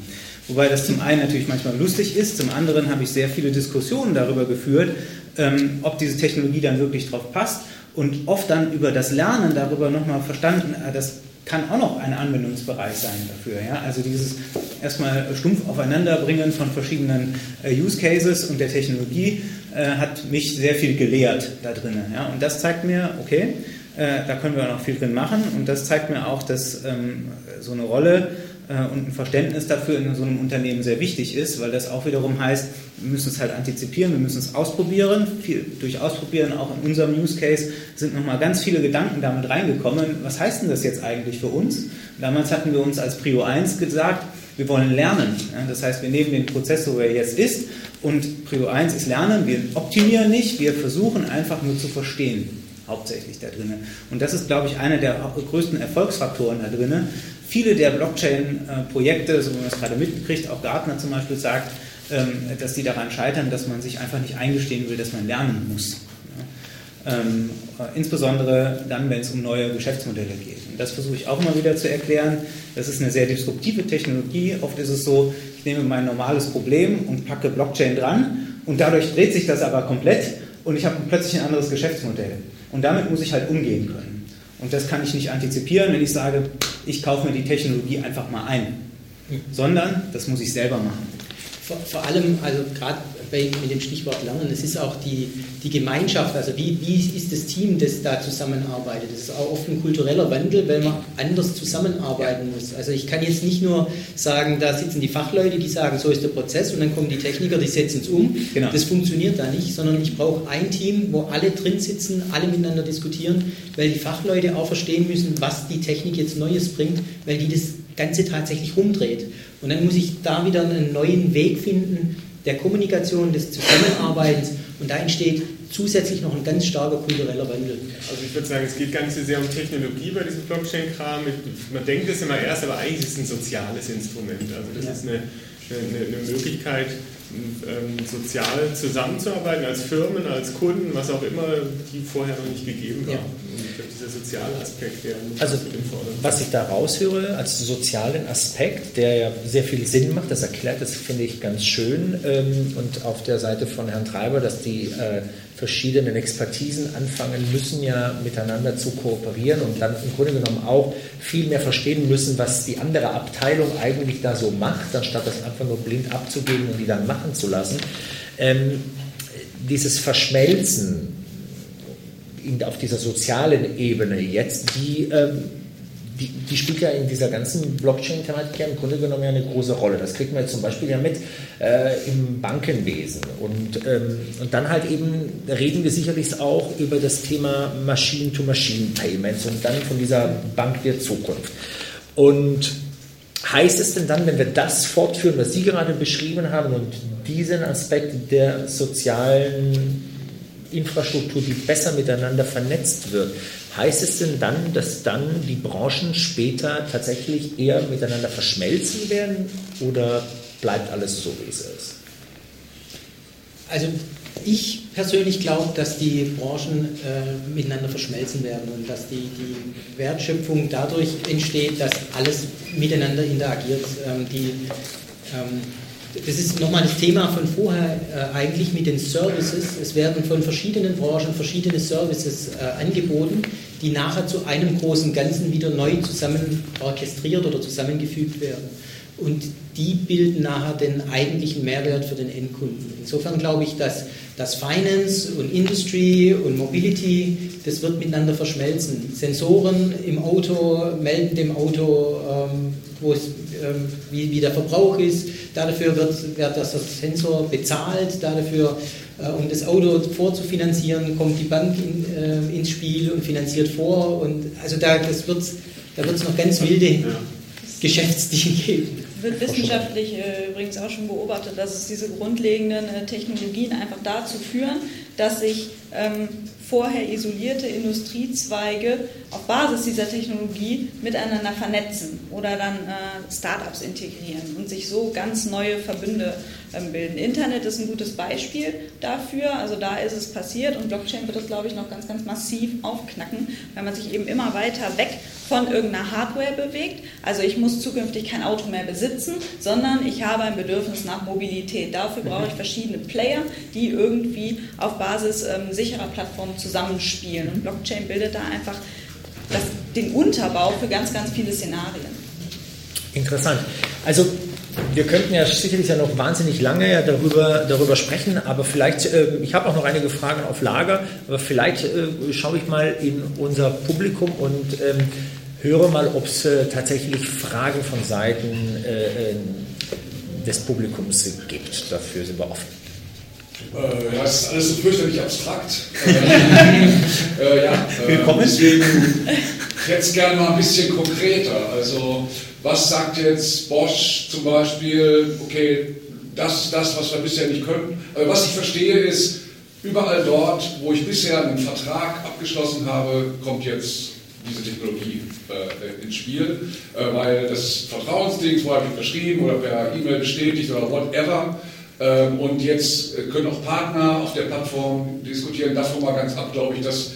Wobei das zum einen natürlich manchmal lustig ist, zum anderen habe ich sehr viele Diskussionen darüber geführt, ähm, ob diese Technologie dann wirklich drauf passt und oft dann über das Lernen darüber nochmal verstanden, äh, das kann auch noch ein Anwendungsbereich sein dafür. Ja? Also dieses erstmal stumpf aufeinanderbringen von verschiedenen äh, Use Cases und der Technologie äh, hat mich sehr viel gelehrt da drinnen. Ja? Und das zeigt mir, okay, äh, da können wir auch noch viel drin machen und das zeigt mir auch, dass ähm, so eine Rolle äh, und ein Verständnis dafür in so einem Unternehmen sehr wichtig ist, weil das auch wiederum heißt, wir müssen es halt antizipieren, wir müssen es ausprobieren. Viel, durch Ausprobieren, auch in unserem Use Case, sind nochmal ganz viele Gedanken damit reingekommen. Was heißt denn das jetzt eigentlich für uns? Damals hatten wir uns als Prio 1 gesagt, wir wollen lernen. Das heißt, wir nehmen den Prozess, so wie er jetzt ist, und Prio 1 ist Lernen. Wir optimieren nicht, wir versuchen einfach nur zu verstehen hauptsächlich da drin. Und das ist, glaube ich, einer der größten Erfolgsfaktoren da drin, viele der Blockchain-Projekte, so wie man es gerade mitgekriegt, auch Gartner zum Beispiel sagt, ähm, dass die daran scheitern, dass man sich einfach nicht eingestehen will, dass man lernen muss. Ähm, äh, insbesondere dann, wenn es um neue Geschäftsmodelle geht. Und das versuche ich auch immer wieder zu erklären. Das ist eine sehr disruptive Technologie. Oft ist es so, ich nehme mein normales Problem und packe Blockchain dran und dadurch dreht sich das aber komplett und ich habe plötzlich ein anderes Geschäftsmodell. Und damit muss ich halt umgehen können. Und das kann ich nicht antizipieren, wenn ich sage, ich kaufe mir die Technologie einfach mal ein. Sondern das muss ich selber machen. Vor, vor allem, also gerade mit dem Stichwort Lernen, es ist auch die, die Gemeinschaft, also wie, wie ist das Team, das da zusammenarbeitet. Das ist auch oft ein kultureller Wandel, weil man anders zusammenarbeiten muss. Also ich kann jetzt nicht nur sagen, da sitzen die Fachleute, die sagen, so ist der Prozess und dann kommen die Techniker, die setzen es um. Genau. Das funktioniert da nicht, sondern ich brauche ein Team, wo alle drin sitzen, alle miteinander diskutieren, weil die Fachleute auch verstehen müssen, was die Technik jetzt Neues bringt, weil die das Ganze tatsächlich rumdreht. Und dann muss ich da wieder einen neuen Weg finden der Kommunikation, des Zusammenarbeitens und da entsteht zusätzlich noch ein ganz starker kultureller Wandel. Also ich würde sagen, es geht gar nicht so sehr um Technologie bei diesem Blockchain-Kram. Man denkt es immer erst, aber eigentlich ist es ein soziales Instrument. Also das ja. ist eine, eine, eine Möglichkeit, ähm, sozial zusammenzuarbeiten, als Firmen, als Kunden, was auch immer, die vorher noch nicht gegeben war. Ja. Und dieser soziale Aspekt, der also, was ich da raushöre als sozialen Aspekt, der ja sehr viel Sinn macht, das erklärt das, finde ich, ganz schön. Ähm, und auf der Seite von Herrn Treiber, dass die äh, verschiedenen Expertisen anfangen müssen, ja miteinander zu kooperieren und dann im Grunde genommen auch viel mehr verstehen müssen, was die andere Abteilung eigentlich da so macht, anstatt das einfach nur blind abzugeben und die dann machen zu lassen. Ähm, dieses Verschmelzen in, auf dieser sozialen Ebene jetzt, die ähm, die, die, spielt ja in dieser ganzen Blockchain-Thematik ja im Grunde genommen ja eine große Rolle. Das kriegt man jetzt zum Beispiel ja mit äh, im Bankenwesen. Und, ähm, und dann halt eben reden wir sicherlich auch über das Thema Machine-to-Machine-Payments und dann von dieser Bank der Zukunft. Und heißt es denn dann, wenn wir das fortführen, was Sie gerade beschrieben haben und diesen Aspekt der sozialen Infrastruktur, die besser miteinander vernetzt wird, heißt es denn dann, dass dann die Branchen später tatsächlich eher miteinander verschmelzen werden oder bleibt alles so, wie es ist? Also ich persönlich glaube, dass die Branchen äh, miteinander verschmelzen werden und dass die, die, Wertschöpfung dadurch entsteht, dass alles miteinander interagiert. Ähm, die, ähm, das ist nochmal das Thema von vorher äh, eigentlich mit den Services. Es werden von verschiedenen Branchen verschiedene Services äh, angeboten, die nachher zu einem großen Ganzen wieder neu zusammen orchestriert oder zusammengefügt werden. Und die bilden nachher den eigentlichen Mehrwert für den Endkunden. Insofern glaube ich, dass das Finance und Industry und Mobility, das wird miteinander verschmelzen. Sensoren im Auto melden dem Auto, ähm, wo es, ähm, wie, wie der Verbrauch ist. Dafür wird, wird das Sensor bezahlt. Dafür, äh, um das Auto vorzufinanzieren, kommt die Bank in, äh, ins Spiel und finanziert vor. Und also da, das wird, da wird es noch ganz wilde ja. Geschäftsdinge geben wird wissenschaftlich äh, übrigens auch schon beobachtet, dass es diese grundlegenden äh, Technologien einfach dazu führen, dass sich ähm, vorher isolierte Industriezweige auf Basis dieser Technologie miteinander vernetzen oder dann äh, Startups integrieren und sich so ganz neue Verbünde ähm, bilden. Internet ist ein gutes Beispiel dafür, also da ist es passiert und Blockchain wird es, glaube ich, noch ganz, ganz massiv aufknacken, weil man sich eben immer weiter weg von irgendeiner Hardware bewegt. Also ich muss zukünftig kein Auto mehr besitzen, sondern ich habe ein Bedürfnis nach Mobilität. Dafür brauche ich verschiedene Player, die irgendwie auf Basis ähm, sicherer Plattformen zusammenspielen. Und Blockchain bildet da einfach das, den Unterbau für ganz, ganz viele Szenarien. Interessant. Also wir könnten ja sicherlich ja noch wahnsinnig lange darüber, darüber sprechen, aber vielleicht, äh, ich habe auch noch einige Fragen auf Lager, aber vielleicht äh, schaue ich mal in unser Publikum und ähm, höre mal, ob es äh, tatsächlich Fragen von Seiten äh, äh, des Publikums gibt. Dafür sind wir offen. Äh, ja, es ist alles so fürchterlich abstrakt. [LAUGHS] [LAUGHS] äh, ja, Willkommen. Deswegen jetzt gerne mal ein bisschen konkreter. Also was sagt jetzt Bosch zum Beispiel, okay, das ist das, was wir bisher nicht können. Aber was ich verstehe ist, überall dort, wo ich bisher einen Vertrag abgeschlossen habe, kommt jetzt diese Technologie äh, ins Spiel, äh, weil das Vertrauensding vorher unterschrieben oder per E-Mail bestätigt oder whatever. Ähm, und jetzt äh, können auch Partner auf der Plattform diskutieren. Davon mal ganz ab, glaube ich, dass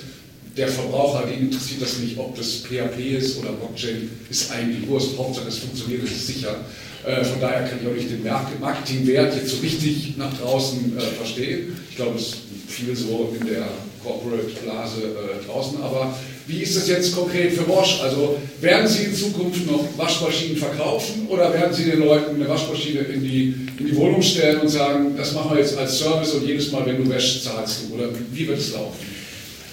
der Verbraucher, den interessiert das nicht, ob das PHP ist oder Blockchain, ist eigentlich Wurst. Hauptsache es funktioniert, es ist sicher. Äh, von daher kann ich auch nicht den Marketingwert jetzt so richtig nach draußen äh, verstehen. Ich glaube, es ist viel so in der Corporate-Blase äh, draußen. Aber wie ist das jetzt konkret für Bosch? Also werden Sie in Zukunft noch Waschmaschinen verkaufen oder werden Sie den Leuten eine Waschmaschine in die, in die Wohnung stellen und sagen, das machen wir jetzt als Service und jedes Mal, wenn du wäschst, zahlst du? Oder wie wird es laufen?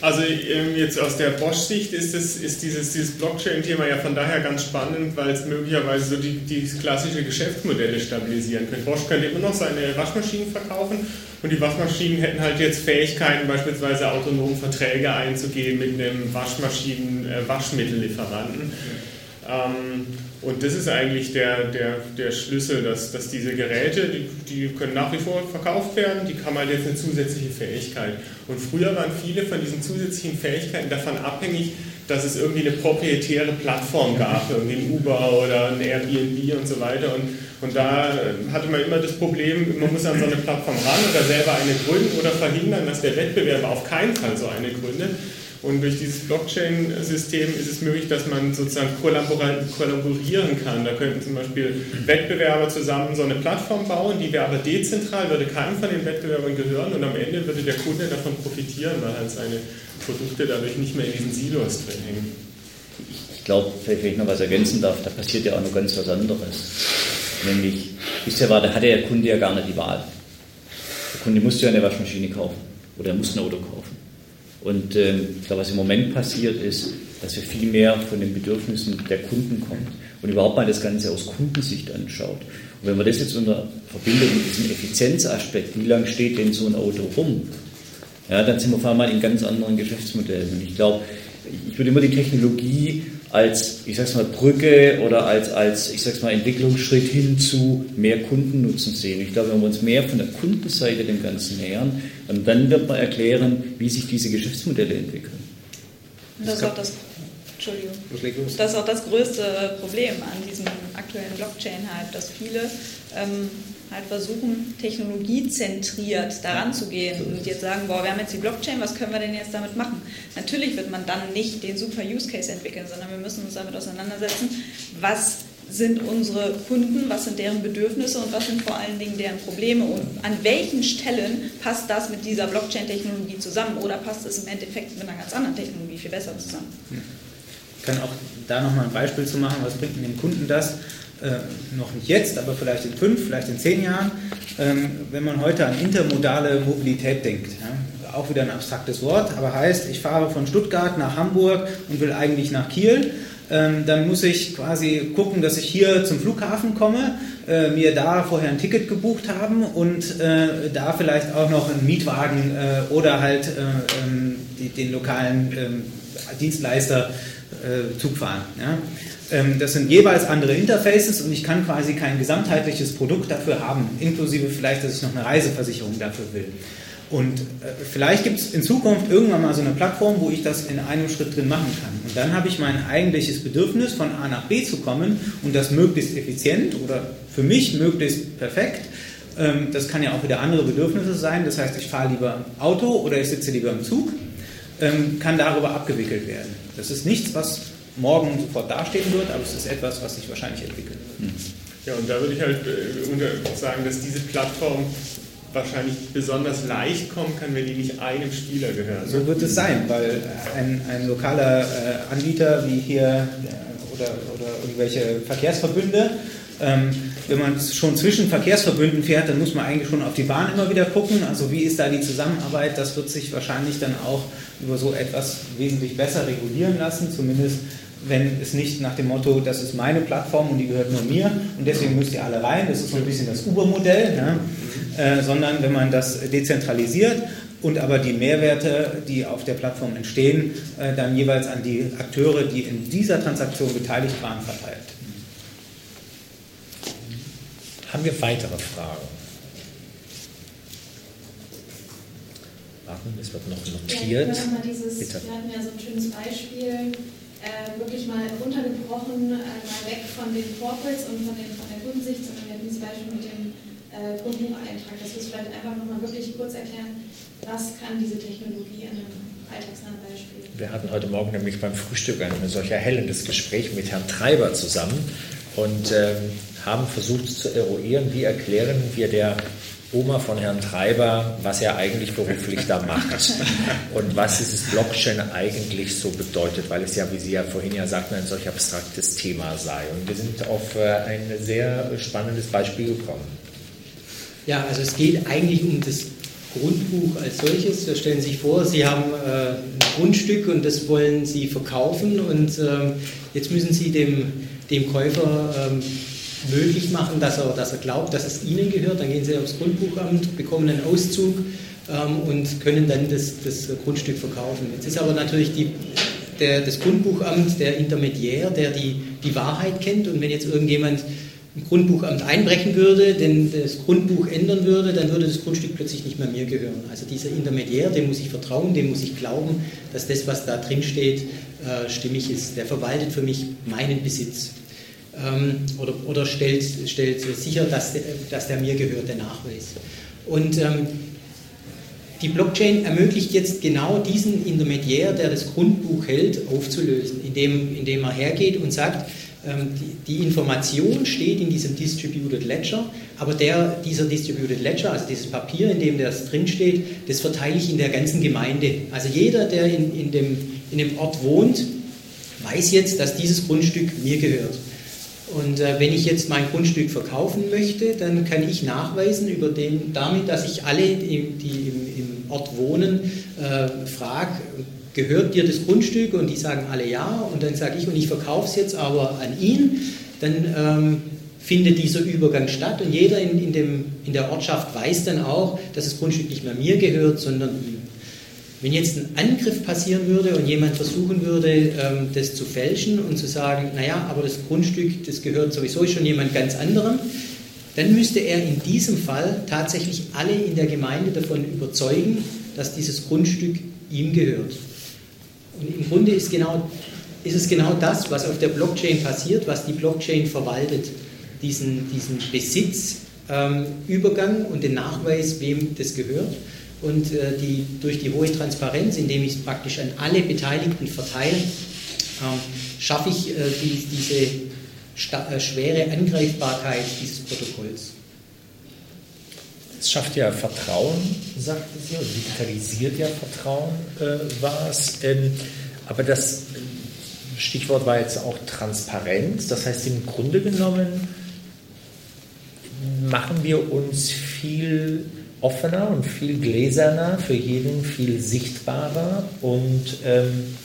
Also ähm, jetzt aus der Bosch-Sicht ist, ist dieses, dieses Blockchain-Thema ja von daher ganz spannend, weil es möglicherweise so die, die klassische Geschäftsmodelle stabilisieren könnte. Bosch könnte immer noch seine Waschmaschinen verkaufen und die Waschmaschinen hätten halt jetzt Fähigkeiten, beispielsweise autonom Verträge einzugehen mit einem Waschmaschinen-Waschmittellieferanten. Äh, ähm, und das ist eigentlich der, der, der Schlüssel, dass, dass diese Geräte, die, die können nach wie vor verkauft werden, die haben halt jetzt eine zusätzliche Fähigkeit. Und früher waren viele von diesen zusätzlichen Fähigkeiten davon abhängig, dass es irgendwie eine proprietäre Plattform gab, irgendwie ein Uber oder ein Airbnb und so weiter. Und, und da hatte man immer das Problem, man muss an so eine Plattform ran oder selber eine gründen oder verhindern, dass der Wettbewerber auf keinen Fall so eine gründet. Und durch dieses Blockchain-System ist es möglich, dass man sozusagen kollaborieren kann. Da könnten zum Beispiel Wettbewerber zusammen so eine Plattform bauen, die wäre aber dezentral, würde keinem von den Wettbewerbern gehören und am Ende würde der Kunde davon profitieren, weil halt seine Produkte dadurch nicht mehr in diesen Silos drin hängen. Ich glaube, wenn ich noch was ergänzen darf, da passiert ja auch noch ganz was anderes. Nämlich, bisher war, da hatte der Kunde ja gar nicht die Wahl. Der Kunde musste ja eine Waschmaschine kaufen oder er musste ein Auto kaufen. Und äh, ich glaube, was im Moment passiert ist, dass wir viel mehr von den Bedürfnissen der Kunden kommen und überhaupt mal das Ganze aus Kundensicht anschaut. Und wenn man das jetzt unter verbindet mit diesem Effizienzaspekt, wie lange steht denn so ein Auto rum, ja, dann sind wir auf einmal in ganz anderen Geschäftsmodellen. Und ich glaube, ich würde immer die Technologie als, ich sag's mal, Brücke oder als, als, ich sag's mal, Entwicklungsschritt hin zu mehr Kundennutzen sehen. Ich glaube, wenn wir uns mehr von der Kundenseite dem Ganzen nähern, dann wird man erklären, wie sich diese Geschäftsmodelle entwickeln. Das ist auch das, Entschuldigung, das ist auch das größte Problem an diesem aktuellen Blockchain-Hype, dass viele ähm, halt versuchen, technologiezentriert daran zu gehen und jetzt sagen, boah, wir haben jetzt die Blockchain, was können wir denn jetzt damit machen? Natürlich wird man dann nicht den super Use Case entwickeln, sondern wir müssen uns damit auseinandersetzen, was sind unsere Kunden, was sind deren Bedürfnisse und was sind vor allen Dingen deren Probleme und an welchen Stellen passt das mit dieser Blockchain-Technologie zusammen oder passt es im Endeffekt mit einer ganz anderen Technologie viel besser zusammen? Ich kann auch da nochmal ein Beispiel zu machen, was bringt dem Kunden das? Äh, noch nicht jetzt, aber vielleicht in fünf, vielleicht in zehn Jahren, ähm, wenn man heute an intermodale Mobilität denkt. Ja, auch wieder ein abstraktes Wort, aber heißt, ich fahre von Stuttgart nach Hamburg und will eigentlich nach Kiel. Ähm, dann muss ich quasi gucken, dass ich hier zum Flughafen komme, äh, mir da vorher ein Ticket gebucht haben und äh, da vielleicht auch noch einen Mietwagen äh, oder halt äh, ähm, den lokalen ähm, Dienstleister Zug fahren. Ähm, das sind jeweils andere Interfaces und ich kann quasi kein gesamtheitliches Produkt dafür haben, inklusive vielleicht, dass ich noch eine Reiseversicherung dafür will. Und äh, vielleicht gibt es in Zukunft irgendwann mal so eine Plattform, wo ich das in einem Schritt drin machen kann. Und dann habe ich mein eigentliches Bedürfnis, von A nach B zu kommen und das möglichst effizient oder für mich möglichst perfekt. Ähm, das kann ja auch wieder andere Bedürfnisse sein. Das heißt, ich fahre lieber Auto oder ich sitze lieber im Zug, ähm, kann darüber abgewickelt werden. Das ist nichts, was morgen sofort dastehen wird, aber es ist etwas, was sich wahrscheinlich entwickelt. Ja, und da würde ich halt äh, sagen, dass diese Plattform wahrscheinlich besonders leicht kommen kann, wenn die nicht einem Spieler gehören. So wird es sein, weil ein, ein lokaler äh, Anbieter wie hier äh, oder, oder irgendwelche Verkehrsverbünde, ähm, wenn man schon zwischen Verkehrsverbünden fährt, dann muss man eigentlich schon auf die Bahn immer wieder gucken. Also wie ist da die Zusammenarbeit? Das wird sich wahrscheinlich dann auch über so etwas wesentlich besser regulieren lassen, zumindest wenn es nicht nach dem Motto, das ist meine Plattform und die gehört nur mir und deswegen müsst ihr alle rein, das ist so ein bisschen das Uber-Modell, ne? äh, sondern wenn man das dezentralisiert und aber die Mehrwerte, die auf der Plattform entstehen, äh, dann jeweils an die Akteure, die in dieser Transaktion beteiligt waren, verteilt. Haben wir weitere Fragen? Warten, es wird noch notiert. Ja, dieses, Bitte. Wir hatten ja so ein schönes Beispiel äh, wirklich mal runtergebrochen, äh, mal weg von den Corporates und von, den, von der Kundensicht, sondern wir hatten dieses Beispiel mit dem äh, Grundbucheintrag. Das wirst du vielleicht einfach nochmal wirklich kurz erklären, was kann diese Technologie an einem alltagsnahen Beispiel? Wir hatten heute Morgen nämlich beim Frühstück ein solch erhellendes Gespräch mit Herrn Treiber zusammen und ähm, haben versucht zu eruieren, wie erklären wir der Oma von Herrn Treiber, was er eigentlich beruflich da macht und was dieses Blockchain eigentlich so bedeutet, weil es ja, wie Sie ja vorhin ja sagten, ein solch abstraktes Thema sei. Und wir sind auf äh, ein sehr spannendes Beispiel gekommen. Ja, also es geht eigentlich um das Grundbuch als solches. Wir stellen sich vor, Sie haben äh, ein Grundstück und das wollen Sie verkaufen und ähm, jetzt müssen Sie dem, dem Käufer ähm, möglich machen, dass er, dass er glaubt, dass es ihnen gehört. Dann gehen sie aufs Grundbuchamt, bekommen einen Auszug ähm, und können dann das, das Grundstück verkaufen. Jetzt ist aber natürlich die, der, das Grundbuchamt der Intermediär, der die, die Wahrheit kennt. Und wenn jetzt irgendjemand im Grundbuchamt einbrechen würde, denn das Grundbuch ändern würde, dann würde das Grundstück plötzlich nicht mehr mir gehören. Also dieser Intermediär, dem muss ich vertrauen, dem muss ich glauben, dass das, was da drin steht, äh, stimmig ist. Der verwaltet für mich meinen Besitz ähm, oder, oder stellt, stellt sicher, dass, dass der mir gehört, der Nachweis. Und ähm, die Blockchain ermöglicht jetzt genau diesen Intermediär, der das Grundbuch hält, aufzulösen, indem, indem er hergeht und sagt, ähm, die, die, Information steht in diesem Distributed Ledger, aber der, dieser Distributed Ledger, also dieses Papier, in dem das drinsteht, das verteile ich in der ganzen Gemeinde. Also jeder, der in, in, dem, in dem Ort wohnt, weiß jetzt, dass dieses Grundstück mir gehört. Und äh, wenn ich jetzt mein Grundstück verkaufen möchte, dann kann ich nachweisen über den, damit, dass ich alle, die, die im, im, Ort wohnen, äh, frage, gehört dir das Grundstück? Und die sagen alle ja. Und dann sage ich, und ich verkaufe es jetzt aber an ihn. Dann ähm, findet dieser Übergang statt und jeder in, in, dem, in der Ortschaft weiß dann auch, dass das Grundstück nicht mehr mir gehört, sondern ihm. Wenn jetzt ein Angriff passieren würde und jemand versuchen würde, ähm, das zu fälschen und zu sagen, naja, aber das Grundstück, das gehört sowieso schon jemand ganz anderem, dann müsste er in diesem Fall tatsächlich alle in der Gemeinde davon überzeugen, dass dieses Grundstück ihm gehört. Und im Grunde ist, genau, ist es genau das, was auf der Blockchain passiert, was die Blockchain verwaltet, diesen, diesen Besitzübergang ähm, und den Nachweis, wem das gehört und äh, die, durch die hohe Transparenz, indem ich es praktisch an alle Beteiligten verteile, äh, schaffe ich äh, die, diese äh, schwere Angreifbarkeit dieses Protokolls. Es schafft ja Vertrauen, sagte sie, und digitalisiert ja Vertrauen, äh, war es. Ähm, aber das Stichwort war jetzt auch Transparenz. Das heißt, im Grunde genommen machen wir uns viel offener und viel gläserner, für jeden viel sichtbarer. Und ähm,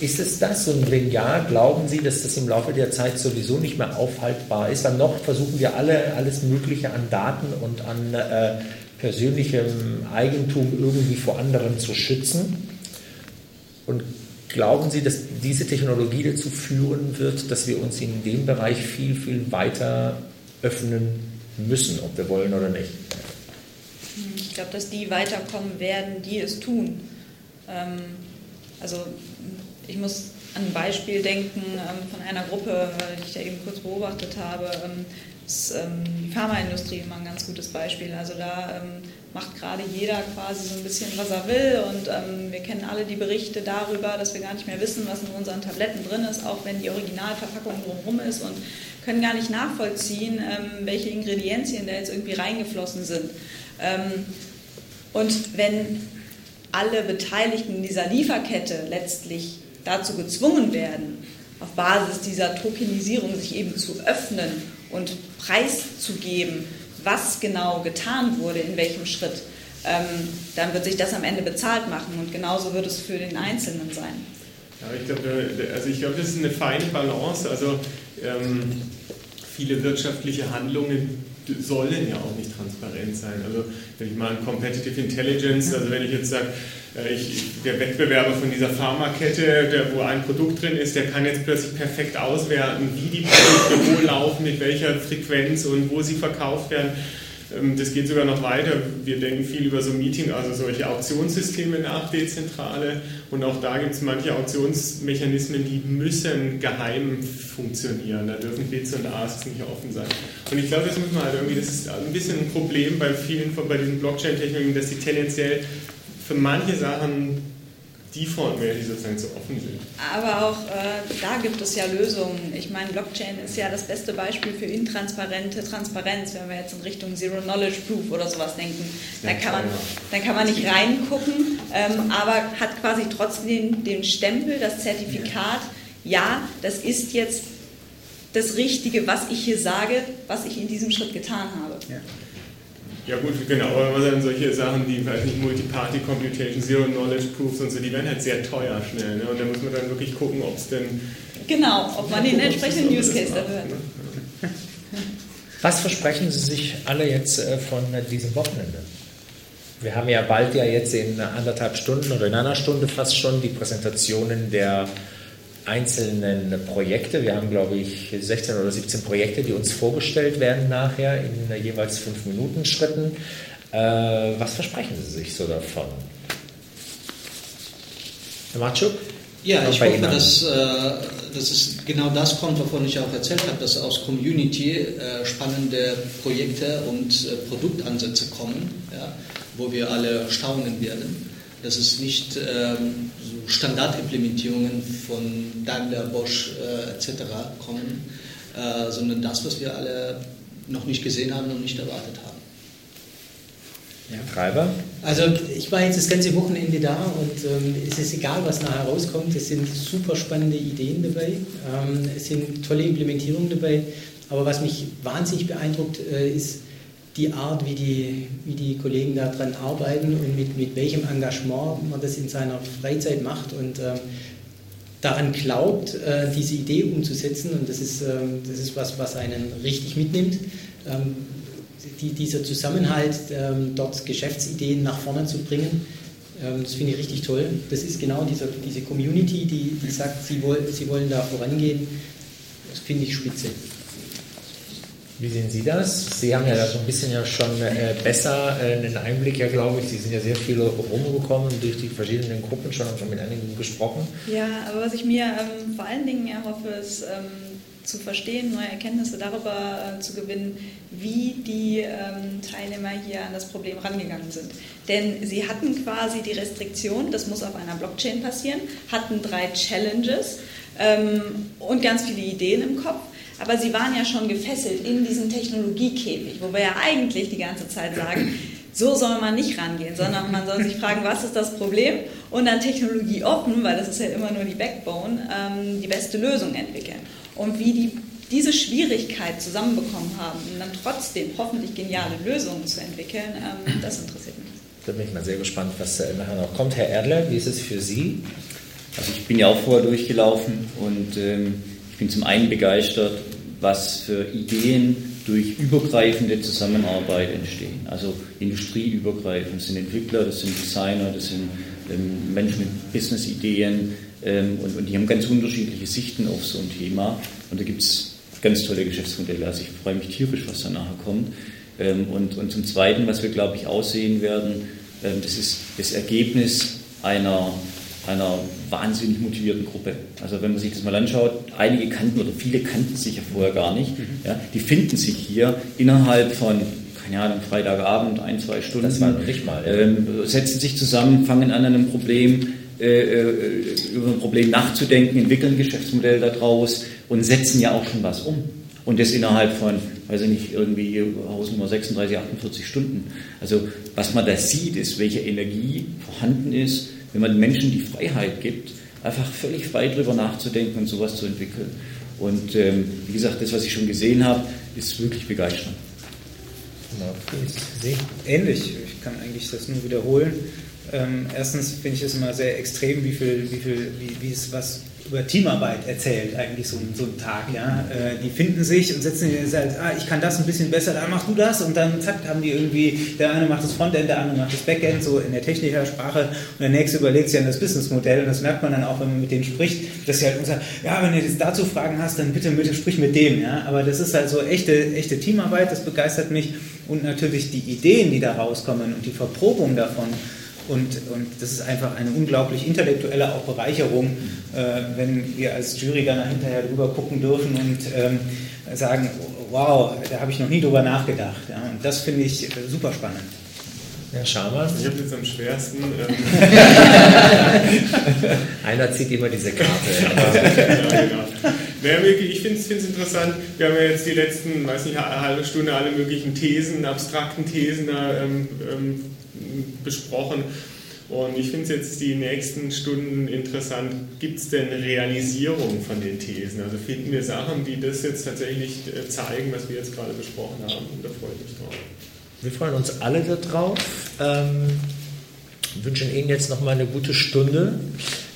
ist es das? Und wenn ja, glauben Sie, dass das im Laufe der Zeit sowieso nicht mehr aufhaltbar ist? Dann noch versuchen wir alle alles Mögliche an Daten und an äh, persönlichem Eigentum irgendwie vor anderen zu schützen. Und glauben Sie, dass diese Technologie dazu führen wird, dass wir uns in dem Bereich viel, viel weiter öffnen müssen, ob wir wollen oder nicht. Ich glaube, dass die weiterkommen werden, die es tun. Ähm, also ich muss an ein Beispiel denken ähm, von einer Gruppe, die ich da eben kurz beobachtet habe. Ähm, ist, ähm, die Pharmaindustrie immer ein ganz gutes Beispiel. Also da ähm, macht gerade jeder quasi so ein bisschen, was er will. Und ähm, wir kennen alle die Berichte darüber, dass wir gar nicht mehr wissen, was in unseren Tabletten drin ist, auch wenn die Originalverpackung drumherum ist und können gar nicht nachvollziehen, ähm, welche Ingredienzien da jetzt irgendwie reingeflossen sind. Ähm, und wenn alle Beteiligten dieser Lieferkette letztlich dazu gezwungen werden, auf Basis dieser Tokenisierung sich eben zu öffnen und preiszugeben, was genau getan wurde, in welchem Schritt, ähm, dann wird sich das am Ende bezahlt machen und genauso wird es für den Einzelnen sein. Ja, ich glaube, also glaub, das ist eine feine Balance. Also ähm, viele wirtschaftliche Handlungen sollen ja auch nicht transparent sein. Also wenn ich mal an Competitive Intelligence, also wenn ich jetzt sage, äh, ich, der Wettbewerber von dieser Pharmakette, der, wo ein Produkt drin ist, der kann jetzt plötzlich perfekt auswerten, wie die Produkte wo laufen, mit welcher Frequenz und wo sie verkauft werden. Ähm, das geht sogar noch weiter. Wir denken viel über so Meeting, also solche Auktionssysteme nach, dezentrale. Und auch da gibt es manche Auktionsmechanismen, die müssen geheim funktionieren. Da dürfen Bits und Asks nicht offen sein. Und ich glaube, das muss man halt irgendwie, das ist ein bisschen ein Problem bei vielen von bei diesen Blockchain-Technologien, dass sie tendenziell für manche Sachen defaultmäßig sozusagen zu offen sind. Aber auch äh, da gibt es ja Lösungen. Ich meine, Blockchain ist ja das beste Beispiel für intransparente Transparenz, wenn wir jetzt in Richtung Zero Knowledge Proof oder sowas denken. Da kann man, dann kann man nicht reingucken, ähm, aber hat quasi trotzdem den Stempel, das Zertifikat, ja, das ist jetzt das Richtige, was ich hier sage, was ich in diesem Schritt getan habe. Ja. Ja gut, genau, aber dann solche Sachen wie, weiß nicht, Multi-Party Computation, Zero Knowledge Proofs und so, die werden halt sehr teuer schnell. Ne? Und da muss man dann wirklich gucken, ob es denn... Genau, ob man den entsprechenden Use Case dafür hat. Ne? [LAUGHS] Was versprechen Sie sich alle jetzt äh, von diesem Wochenende? Wir haben ja bald ja jetzt in anderthalb Stunden oder in einer Stunde fast schon die Präsentationen der einzelnen Projekte. Wir haben, glaube ich, 16 oder 17 Projekte, die uns vorgestellt werden nachher in jeweils 5-Minuten-Schritten. Äh, was versprechen Sie sich so davon? Herr Matschuk? Ja, ich hoffe, dass, äh, dass es genau das kommt, wovon ich auch erzählt habe, dass aus Community äh, spannende Projekte und äh, Produktansätze kommen, ja, wo wir alle staunen werden dass es nicht ähm, Standardimplementierungen von Daimler, Bosch äh, etc. kommen, äh, sondern das, was wir alle noch nicht gesehen haben und nicht erwartet haben. Ja. Treiber? Also ich war jetzt das ganze Wochenende da und ähm, es ist egal, was nachher rauskommt. Es sind super spannende Ideen dabei, ähm, es sind tolle Implementierungen dabei. Aber was mich wahnsinnig beeindruckt, äh, ist, die Art, wie die, wie die Kollegen daran arbeiten und mit, mit welchem Engagement man das in seiner Freizeit macht und ähm, daran glaubt, äh, diese Idee umzusetzen. Und das ist, ähm, das ist was, was einen richtig mitnimmt. Ähm, die, dieser Zusammenhalt, ähm, dort Geschäftsideen nach vorne zu bringen, ähm, das finde ich richtig toll. Das ist genau dieser, diese Community, die, die sagt, sie, woll, sie wollen da vorangehen. Das finde ich spitze. Wie sehen Sie das? Sie haben ja da so ein bisschen ja schon äh, besser äh, einen Einblick, ja glaube ich. Sie sind ja sehr viel rumgekommen durch die verschiedenen Gruppen schon, haben schon mit einigen gesprochen. Ja, aber was ich mir ähm, vor allen Dingen erhoffe, ist ähm, zu verstehen, neue Erkenntnisse darüber äh, zu gewinnen, wie die ähm, Teilnehmer hier an das Problem rangegangen sind. Denn sie hatten quasi die Restriktion, das muss auf einer Blockchain passieren, hatten drei Challenges ähm, und ganz viele Ideen im Kopf aber sie waren ja schon gefesselt in diesem Technologiekäfig, wo wir ja eigentlich die ganze Zeit sagen, so soll man nicht rangehen, sondern man soll sich fragen, was ist das Problem und dann Technologie offen, weil das ist ja immer nur die Backbone, ähm, die beste Lösung entwickeln. Und wie die diese Schwierigkeit zusammenbekommen haben und dann trotzdem hoffentlich geniale Lösungen zu entwickeln, ähm, das interessiert mich. Da bin ich mal sehr gespannt, was äh, nachher noch kommt. Herr Erdler, wie ist es für Sie? Also ich bin ja auch vorher durchgelaufen und ähm, ich bin zum einen begeistert, was für Ideen durch übergreifende Zusammenarbeit entstehen. Also industrieübergreifend. Das sind Entwickler, das sind Designer, das sind ähm, Menschen mit Business-Ideen ähm, und, und, die haben ganz unterschiedliche Sichten auf so ein Thema. Und da gibt es ganz tolle Geschäftsmodelle. Also ich freue mich tierisch, was da nachher kommt. Ähm, und, und zum Zweiten, was wir, glaube ich, aussehen werden, ähm, das ist das Ergebnis einer, einer wahnsinnig motivierten Gruppe. Also wenn man sich das mal anschaut, einige kannten oder viele kannten sich ja vorher gar nicht. Mhm. Ja, die finden sich hier innerhalb von keine Ahnung, Freitagabend, ein, zwei Stunden. Das war noch nicht mal. Ja. Ähm, setzen sich zusammen, fangen an, einem Problem, äh, äh, über ein Problem nachzudenken, entwickeln ein Geschäftsmodell daraus und setzen ja auch schon was um. Und das innerhalb von, weiß ich nicht, irgendwie Hausnummer 36, 48 Stunden. Also was man da sieht, ist, welche Energie vorhanden ist, wenn man Menschen die Freiheit gibt, einfach völlig frei darüber nachzudenken und sowas zu entwickeln. Und ähm, wie gesagt, das, was ich schon gesehen habe, ist wirklich begeisternd. Genau, ähnlich. Ich kann eigentlich das nur wiederholen. Ähm, erstens finde ich es immer sehr extrem, wie viel, wie viel, wie, wie es was über Teamarbeit erzählt, eigentlich so, so ein Tag. Ja? Äh, die finden sich und setzen sich sagen, ah, ich kann das ein bisschen besser, dann machst du das und dann zack, haben die irgendwie, der eine macht das Frontend, der andere macht das Backend, so in der technischer Sprache und der nächste überlegt sich an das Businessmodell und das merkt man dann auch, wenn man mit denen spricht, dass sie halt sagen, ja, wenn du jetzt dazu Fragen hast, dann bitte, bitte sprich mit dem. Ja? Aber das ist halt so echte, echte Teamarbeit, das begeistert mich und natürlich die Ideen, die da rauskommen und die Verprobung davon und, und das ist einfach eine unglaublich intellektuelle auch Bereicherung, äh, wenn wir als Jury dann hinterher drüber gucken dürfen und ähm, sagen, wow, da habe ich noch nie drüber nachgedacht. Ja, und das finde ich äh, super spannend. Ja, Schaman? Ich habe jetzt am schwersten. Ähm [LAUGHS] Einer zieht immer diese Karte. [LAUGHS] ja, genau. Naja, ich finde es interessant, wir haben ja jetzt die letzten, weiß nicht, eine halbe Stunde alle möglichen Thesen, abstrakten Thesen ähm, ähm, besprochen. Und ich finde es jetzt die nächsten Stunden interessant. Gibt es denn Realisierung von den Thesen? Also finden wir Sachen, die das jetzt tatsächlich äh, zeigen, was wir jetzt gerade besprochen haben? Und da freue ich mich drauf. Wir freuen uns alle darauf. Ähm, wünschen Ihnen jetzt noch mal eine gute Stunde,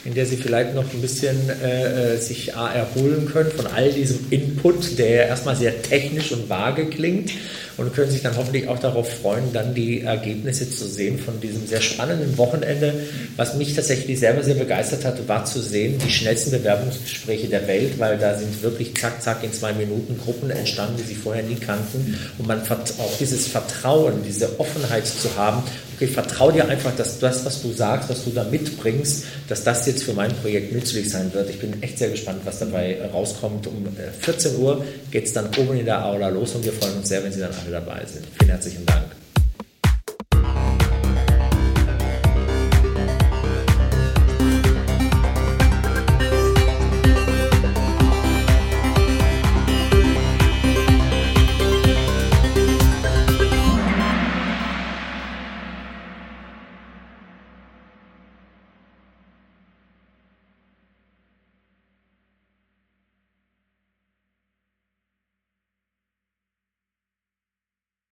in der Sie vielleicht noch ein bisschen äh, äh sich erholen können von all diesem Input, der erstmal sehr technisch und vage klingt und können sich dann hoffentlich auch darauf freuen, dann die Ergebnisse zu sehen von diesem sehr spannenden Wochenende. Was mich tatsächlich selber sehr begeistert hat, war zu sehen, die schnellsten Bewerbungsgespräche der Welt, weil da sind wirklich zack, zack in zwei Minuten Gruppen entstanden, die sie vorher nie kannten. Und man auch dieses Vertrauen, diese Offenheit zu haben, okay, vertraue dir einfach, dass das, was du sagst, was du da mitbringst, dass das jetzt für mein Projekt nützlich sein wird. Ich bin echt sehr gespannt, was dabei rauskommt. Um 14 äh, Uhr geht es dann oben in der Aula los und wir freuen uns sehr, wenn Sie dann alle dabei sind. Vielen herzlichen Dank.